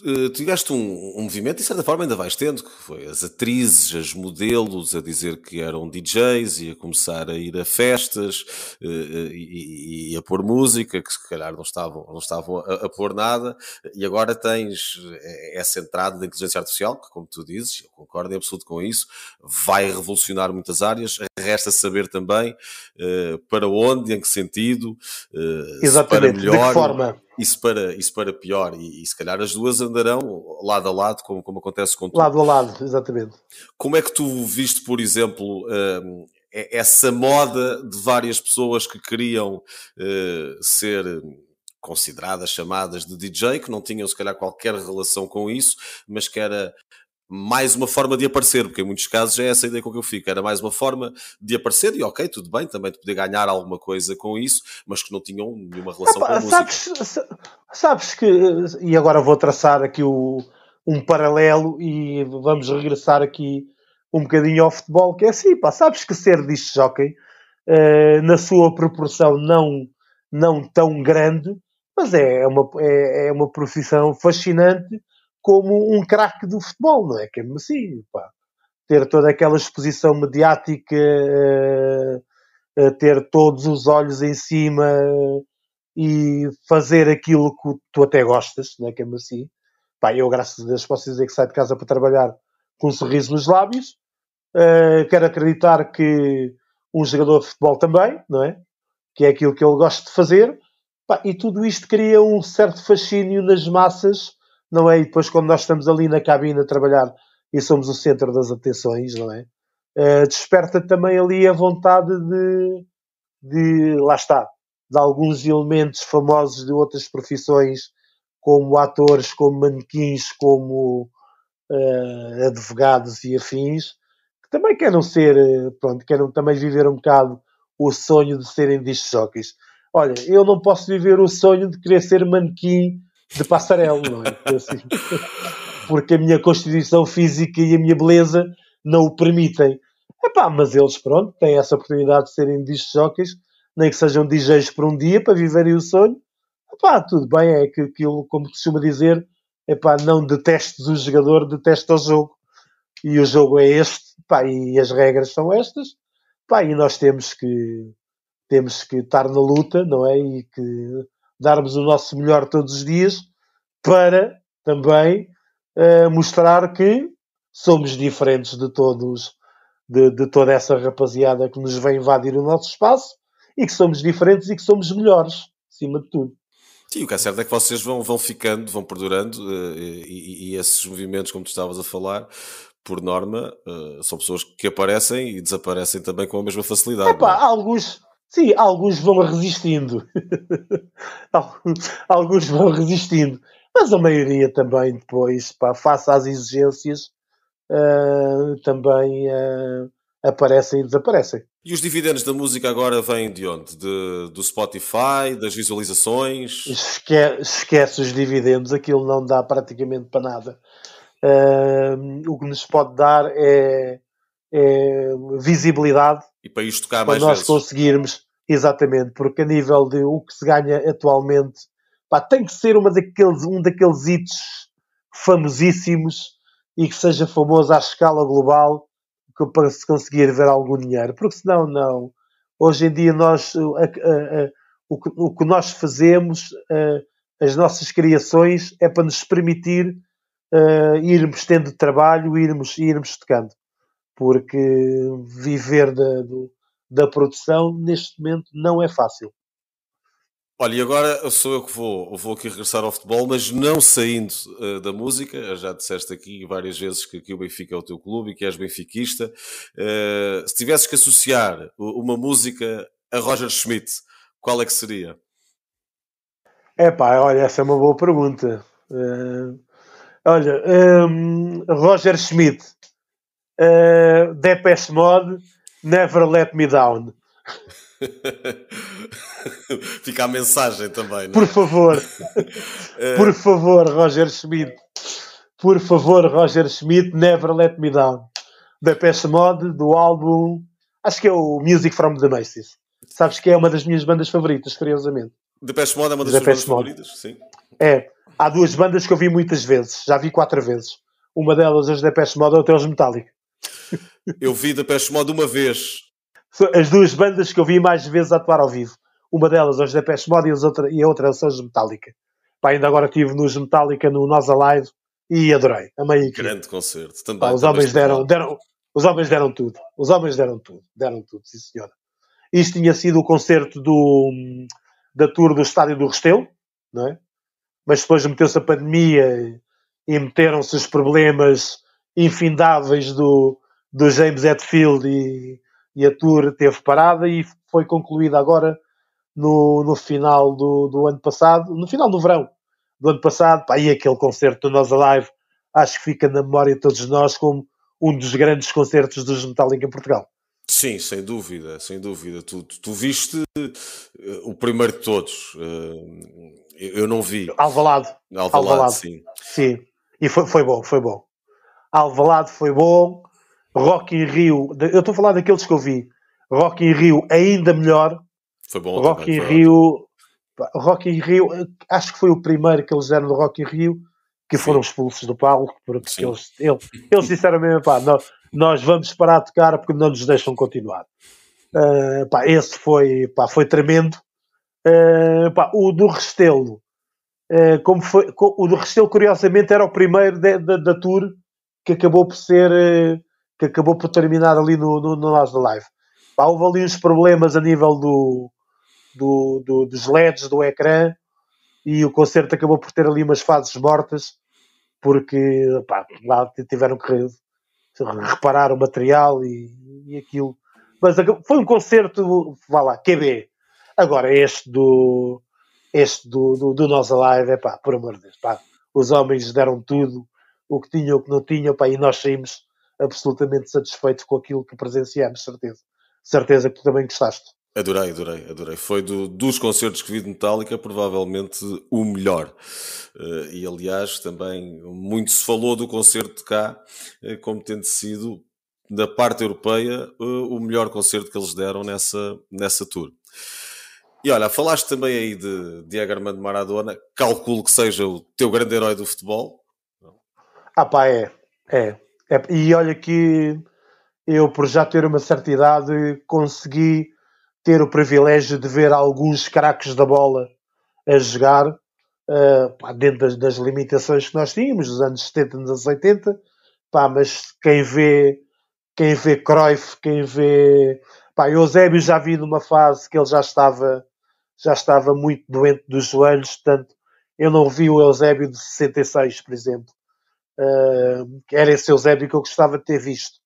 Uh, tiveste um, um, movimento, e de certa forma ainda vais tendo, que foi as atrizes, as modelos a dizer que eram DJs e a começar a ir a festas uh, e, e, a pôr música, que se calhar não estavam, não estavam a, a, pôr nada, e agora tens essa entrada da inteligência artificial, que como tu dizes, eu concordo em absoluto com isso, vai revolucionar muitas áreas, resta saber também para onde, em que sentido, Exatamente, para melhor. De que forma? Isso para, isso para pior, e, e, se calhar as duas andarão lado a lado, como, como acontece com tu. Lado a lado, exatamente. Como é que tu viste, por exemplo, uh, essa moda de várias pessoas que queriam uh, ser consideradas, chamadas de DJ, que não tinham se calhar qualquer relação com isso, mas que era mais uma forma de aparecer, porque em muitos casos é essa a ideia com que eu fico, era mais uma forma de aparecer e ok, tudo bem, também de poder ganhar alguma coisa com isso, mas que não tinham nenhuma relação Epá, com a música. Sabes, sabes que, e agora vou traçar aqui o, um paralelo e vamos regressar aqui um bocadinho ao futebol, que é assim, pá, sabes que ser disc jockey, uh, na sua proporção não, não tão grande, mas é uma, é, é uma profissão fascinante, como um craque do futebol, não é? Que é assim, pá. Ter toda aquela exposição mediática, uh, uh, ter todos os olhos em cima uh, e fazer aquilo que tu até gostas, não é? Que é assim. Pá, eu, graças a Deus, posso dizer que saio de casa para trabalhar com um sorriso nos lábios. quero acreditar que um jogador de futebol também, não é? Que é aquilo que ele gosta de fazer. Pá, e tudo isto cria um certo fascínio nas massas não é? E depois, quando nós estamos ali na cabine a trabalhar e somos o centro das atenções, não é? Uh, desperta também ali a vontade de, de, lá está, de alguns elementos famosos de outras profissões, como atores, como manequins, como uh, advogados e afins, que também querem ser, eh, pronto, querem também viver um bocado o sonho de serem disc. Olha, eu não posso viver o sonho de querer ser manequim de passarela, não é? Assim, porque a minha constituição física e a minha beleza não o permitem. Epá, mas eles, pronto, têm essa oportunidade de serem disc nem que sejam DJs por um dia para viverem o sonho. Epá, tudo bem, é que aquilo, como costuma dizer, epá, não detestes o jogador, detesta o jogo. E o jogo é este, epá, e as regras são estas. Epá, e nós temos que, temos que estar na luta, não é? E que darmos o nosso melhor todos os dias para também uh, mostrar que somos diferentes de todos, de, de, toda essa rapaziada que nos vem invadir o nosso espaço e que somos diferentes e que somos melhores, acima de tudo. Sim, o que é certo é que vocês vão, vão ficando, vão perdurando uh, e, e, esses movimentos, como tu estavas a falar, por norma, uh, são pessoas que aparecem e desaparecem também com a mesma facilidade. Epá, é? alguns, Sim, alguns vão resistindo. alguns vão resistindo. Mas a maioria também depois, pá, face às exigências, uh, também uh, aparecem e desaparecem. E os dividendos da música agora vêm de onde? De, do Spotify, das visualizações? Esque, esquece os dividendos, aquilo não dá praticamente para nada. Uh, o que nos pode dar é, é visibilidade e para isto tocar mais para nós vezes. conseguirmos, exatamente, porque a nível de o que se ganha atualmente, pá, tem que ser uma daqueles, um daqueles hits famosíssimos e que seja famoso à escala global para se conseguir ver algum dinheiro, porque senão não. Hoje em dia nós a, a, a, o, que, o, que, nós fazemos, as nossas criações, é para nos permitir uh, irmos tendo trabalho, irmos, irmos tocando porque viver da, do, da produção neste momento não é fácil. Olha, e agora sou eu que vou, vou aqui regressar ao futebol, mas não saindo uh, da música. Já disseste aqui várias vezes que, que, o Benfica é o teu clube e que és benfiquista. Uh, se tivesses que associar uma música a Roger Schmidt, qual é que seria? É pá, olha, essa é uma boa pergunta. Uh, olha, um, Roger Schmidt, uh, Depeche Mode, Never Let Me Down. Fica a mensagem também, não é? Por favor, uh... por favor, Roger Schmidt. Por favor, Roger Schmidt, Never Let Me Down. Depeche Mode, do álbum. Acho que é o Music from the Macy's. Sabes que é uma das minhas bandas favoritas, curiosamente. Depeche Mode é uma das bandas favoritas, sim. É. Há duas bandas que eu vi muitas vezes. Já vi quatro vezes. Uma delas, as Depeche Mode, outra os Metallica. Eu vi Depeche Mode uma vez. As duas bandas que eu vi mais vezes atuar ao vivo. Uma delas, os Depeche Mode, e, outra, e a outra são os Metallica. Pá, ainda agora estive nos Metallica no Nós Alive e adorei. Amei aquilo. Grande concerto. Também, Pá, os, também homens deram, deram, os homens deram tudo. Os homens deram tudo. Deram tudo, sim senhora. Isto tinha sido o concerto do, da tour do Estádio do Restelo, não é? Mas depois meteu-se a pandemia e meteram-se os problemas infindáveis do, do James Hetfield e, e a tour teve parada e foi concluída agora no, no final do, do ano passado, no final do verão do ano passado, pá, e aquele concerto do Nós Alive, acho que fica na memória de todos nós como um dos grandes concertos dos Metallica em Portugal. Sim, sem dúvida, sem dúvida. Tu, tu, tu viste uh, o primeiro de todos. Uh, eu não vi. Alvalade. Alvalade, Alvalade. sim. Sim, e foi, foi bom, foi bom. Alvalade foi bom. Rock in Rio, eu estou a falar daqueles que eu vi. Rock in Rio ainda melhor. Foi bom. Rock também, in Rio, Rock in Rio, acho que foi o primeiro que eles deram do Rock in Rio que foram expulsos do palco porque eles, eles, eles, disseram mesmo, pá, nós, nós, vamos parar de tocar porque não nos deixam continuar. Uh, pá, esse foi, pá, foi tremendo. Uh, pá, o do Restelo, uh, como foi, o do Restelo, curiosamente, era o primeiro de, de, da tour que acabou por ser, que acabou por terminar ali no, no, no nosso live. Pá, houve ali uns problemas a nível do, do, do, dos LEDs do ecrã e o concerto acabou por ter ali umas fases mortas porque pá, lá tiveram que reparar o material e, e aquilo. Mas foi um concerto, vá lá, QB. Agora, este do este do, do, do Nós Alive, é pá, por amor de Deus, pá, os homens deram tudo, o que tinham, o que não tinham, pá, e nós saímos absolutamente satisfeitos com aquilo que presenciamos, certeza. Certeza que tu também gostaste. Adorei, adorei, adorei. Foi do, dos concertos que vi de Metallica, provavelmente o melhor. Uh, e aliás, também muito se falou do concerto de cá, uh, como tendo sido, da parte europeia, uh, o melhor concerto que eles deram nessa, nessa tour. E olha, falaste também aí de Diego Armando Maradona, calculo que seja o teu grande herói do futebol. Ah pá, é, é. É. E olha que eu, por já ter uma certa idade, consegui ter o privilégio de ver alguns craques da bola a jogar uh, dentro das, das, limitações que nós tínhamos, dos anos 70, nos anos 80, pá, mas quem vê quem vê Cruyff, quem vê pá, Eusébio já vi numa fase que ele já estava já estava muito doente dos joelhos, portanto eu não vi o Eusébio de 66, por exemplo. Uh, era esse Eusébio que eu gostava de ter visto.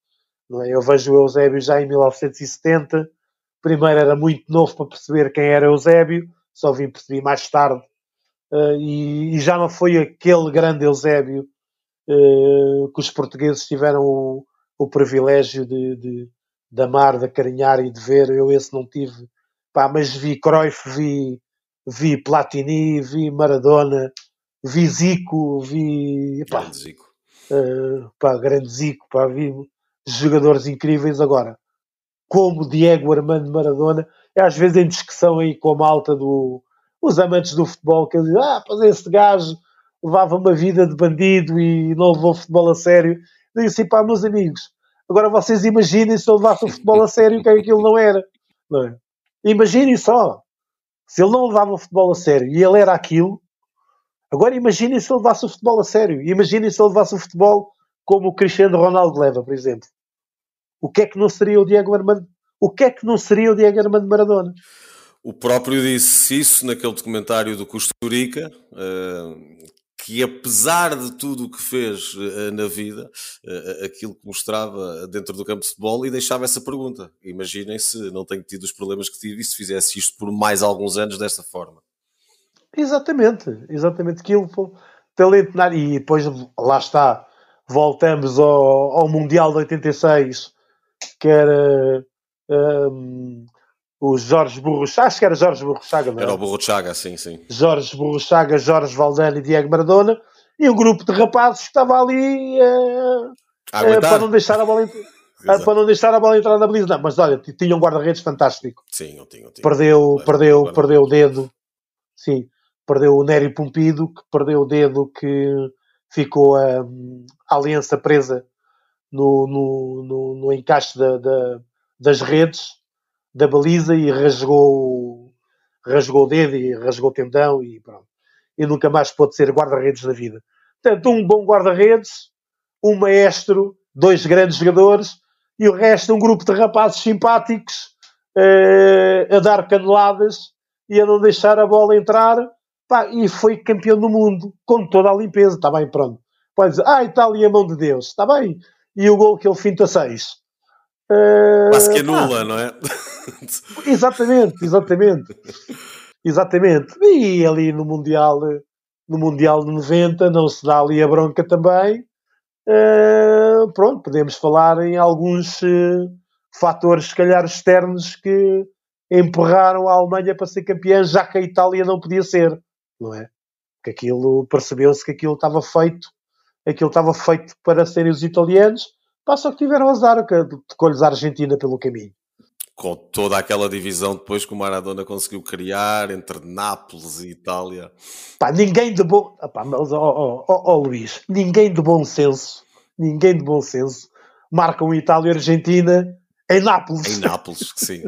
É? Eu vejo o Eusébio já em 1970, primeiro era muito novo para perceber quem era Eusébio, só vim perceber mais tarde, uh, e, e, já não foi aquele grande Eusébio uh, que os portugueses tiveram o, o privilégio de, de, de, amar, de acarinhar e de ver. Eu esse não tive, pá, mas vi Cruyff, vi, vi Platini, vi Maradona, vi Zico, vi. Pá, grande Zico. Uh, pá, grande Zico, pá, vi jogadores incríveis agora como Diego Armando Maradona, é às vezes em discussão aí com a malta do, os amantes do futebol, que dizem, ah, mas esse gajo levava uma vida de bandido e não levou o futebol a sério. Digo assim, pá, meus amigos, agora vocês imaginem se ele levasse o futebol a sério, que aquilo não era. Não é? Imaginem só, se ele não levava o futebol a sério e ele era aquilo, agora imaginem se ele levasse o futebol a sério. Imaginem se ele levasse o futebol como o Cristiano Ronaldo leva, por exemplo. O que é que não seria o Diego Armando? O que é que não seria o Diego Armando Maradona? O próprio disse isso naquele documentário do Costa Rica, eh, que apesar de tudo o que fez eh, na vida, eh, aquilo que mostrava dentro do campo de futebol, e deixava essa pergunta. Imaginem se não tenho tido os problemas que tive e se fizesse isto por mais alguns anos desta forma. Exatamente, exatamente. Aquilo talento e depois lá está, voltamos ao, ao Mundial de 86 que era um, o Jorge Burruchaga, acho que era Jorge Burruchaga, não Era o Burruchaga, sim, sim. Jorge Burruchaga, Jorge Valdano e Diego Maradona, e um grupo de rapazes que estava ali uh, uh, para não deixar a bola Exato. para não deixar a bola entrar na baliza. Não, mas olha, tinha um guarda-redes fantástico. Sim, eu tinha, eu tinha. Perdeu, perdeu, perdeu o dedo. Sim, perdeu o Nério Pompido, que perdeu o dedo que ficou a, a aliança presa no, no, no, no encaixe da, da, das redes da baliza e rasgou, rasgou o dedo e rasgou o tendão e pronto. E nunca mais pôde ser guarda-redes da vida. Portanto, um bom guarda-redes, um maestro, dois grandes jogadores e o resto um grupo de rapazes simpáticos uh, a dar caneladas e a não deixar a bola entrar. Pá, e foi campeão do mundo com toda a limpeza. Está bem, pronto. Pode dizer, ah, Itália, mão de Deus. Está bem. E o gol que ele finta seis. Uh, Quase que anula, não é? exatamente, exatamente. Exatamente. E ali no Mundial, no Mundial de 90, não se dá ali a bronca também. Uh, pronto, podemos falar em alguns uh, fatores, se calhar, externos que empurraram a Alemanha para ser campeã, já que a Itália não podia ser, não é? Que aquilo, percebeu-se que aquilo estava feito, aquilo estava feito para serem os italianos, passa que tiveram azar, que tocou-lhes a Argentina pelo caminho com toda aquela divisão depois que o Maradona conseguiu criar entre Nápoles e Itália. Pá, ninguém de bom. Epá, mas, oh, oh, oh, oh, Luís, ninguém de bom senso, ninguém de bom senso marca um Itália e Argentina em Nápoles. Em Nápoles, sim.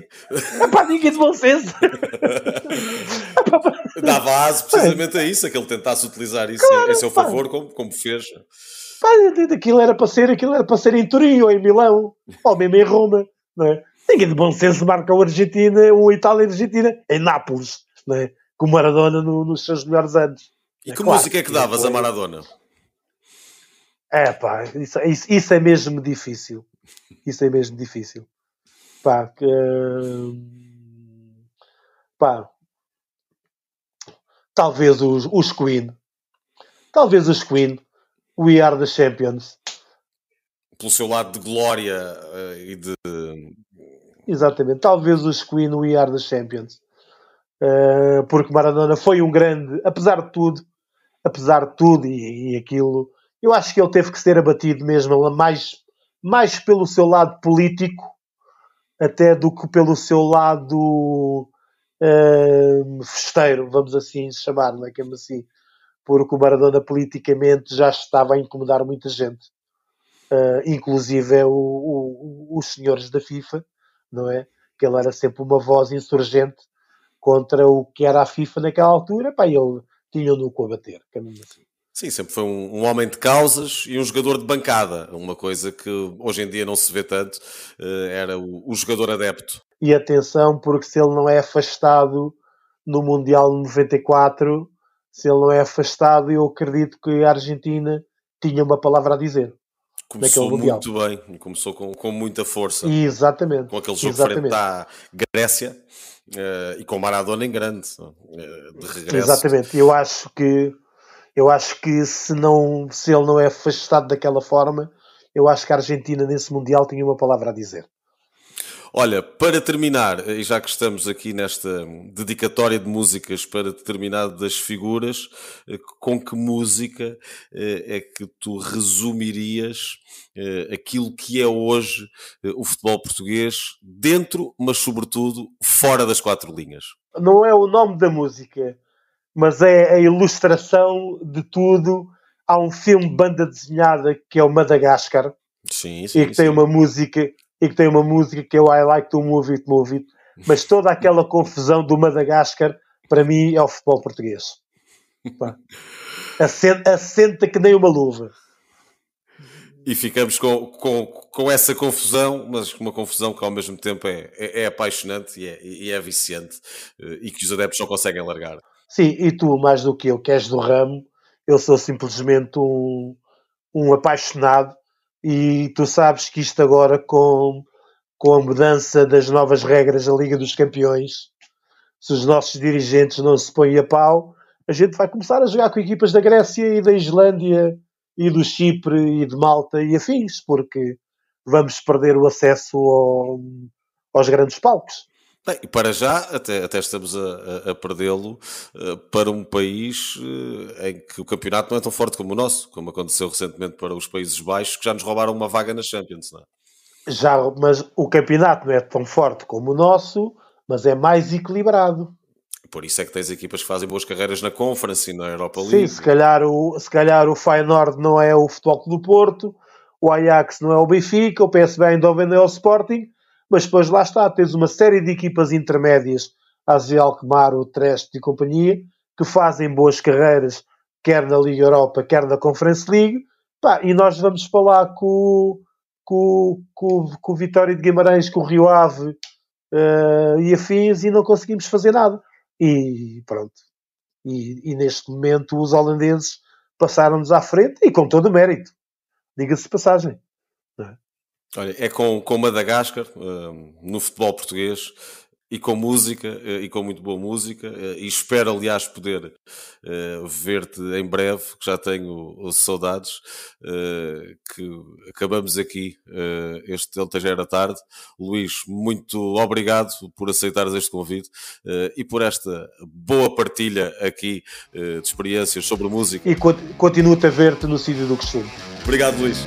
Epá, ninguém de senso. Dava aso precisamente a isso, a que ele tentasse utilizar isso claro, em seu favor, como, como fez. Pá, aquilo era para ser, aquilo era para ser em Turim ou em Milão, ou mesmo em Roma, não é? Ninguém de bom senso marca o Argentina, o Itália e a Argentina em Nápoles, né? com Maradona no, nos seus melhores anos. E é que claro, música é que davas a Maradona? É pá, isso, isso, isso, é mesmo difícil. Isso é mesmo difícil. Pá, que, pá talvez os, os Queen. Talvez os Queen. We Are the Champions. Pelo seu lado de glória uh, e de Exatamente. Talvez os Queen We Are the Champions. Uh, porque Maradona foi um grande, apesar de tudo, apesar de tudo e, e, aquilo, eu acho que ele teve que ser abatido mesmo mais, mais pelo seu lado político até do que pelo seu lado uh, festeiro, vamos assim chamar, não é que é assim, porque o Maradona politicamente já estava a incomodar muita gente, uh, inclusive é o, o, os senhores da FIFA, não é? Que ele era sempre uma voz insurgente contra o que era a FIFA naquela altura, pá, ele tinha no com a bater, caminho é assim. Sim, sempre foi um, um, homem de causas e um jogador de bancada, uma coisa que hoje em dia não se vê tanto, uh, era o, o, jogador adepto. E atenção, porque se ele não é afastado no Mundial 94, se ele não é afastado, eu acredito que a Argentina tinha uma palavra a dizer. Começou muito bem, começou com, com muita força. Exatamente. Com aquele jogo Exatamente. frente à Grécia uh, e com Maradona em grande, uh, de regresso. Exatamente. Eu acho que eu acho que se não se ele não é afastado daquela forma, eu acho que a Argentina nesse mundial tinha uma palavra a dizer. Olha, para terminar, e já que estamos aqui nesta dedicatória de músicas para determinadas figuras, eh, com que música eh, é que tu resumirias eh, aquilo que é hoje o futebol português, dentro, mas sobretudo fora das quatro linhas? Não é o nome da música, mas é a ilustração de tudo. Há um filme banda desenhada que é o Madagascar. Sim, sim, e que tem uma música e que tem uma música que é o I Like to Move It, Move It, mas toda aquela confusão do Madagascar, para mim, é o futebol português. Assenta, assenta que nem uma luva. E ficamos com, com, com essa confusão, mas uma confusão que ao mesmo tempo é, é, é apaixonante e é, e é viciante eh, e que os adeptos não conseguem largar. Sim, e tu, mais do que eu, que és do ramo, eu sou simplesmente um, um apaixonado e tu sabes que isto agora com, com a mudança das novas regras da Liga dos Campeões, se os nossos dirigentes não se põem a pau, a gente vai começar a jogar com equipas da Grécia e da Islândia e do Chipre e de Malta e afins, porque vamos perder o acesso ao, aos grandes palcos. Bem, para já, até, até estamos a, a, perdê-lo uh, para um país uh, em que o campeonato não é tão forte como o nosso, como aconteceu recentemente para os Países Baixos, que já nos roubaram uma vaga na Champions, não é? Já, mas o campeonato não é tão forte como o nosso, mas é mais equilibrado. Por isso é que tens equipas que fazem boas carreiras na Conference e na Europa League. Sim, se calhar o, se calhar o Feyenoord não é o Futebol do Porto, o Ajax não é o Benfica, o PSV Eindhoven não é o Sporting, mas depois lá está, tens uma série de equipas intermédias, a Zé Alkmaar, o Trest e companhia, que fazem boas carreiras, quer na Liga Europa, quer na Conference League, pá, e nós vamos falar com, com, com, com o Vitória de Guimarães, com o Rio Ave uh, e afins, e não conseguimos fazer nada. E pronto. E, e neste momento os holandeses passaram-nos à frente e com todo o mérito. Diga-se passagem. Olha, é com, com Madagascar, uh, no futebol português, e com música, uh, e com muito boa música, uh, e espero, aliás, poder ver-te em breve, que já tenho saudades, que acabamos aqui este Era Tarde. Luís, muito obrigado por aceitares este convite e por esta boa partilha aqui de experiências sobre música. E continuo a ver-te no sítio do costume. Obrigado, Luís.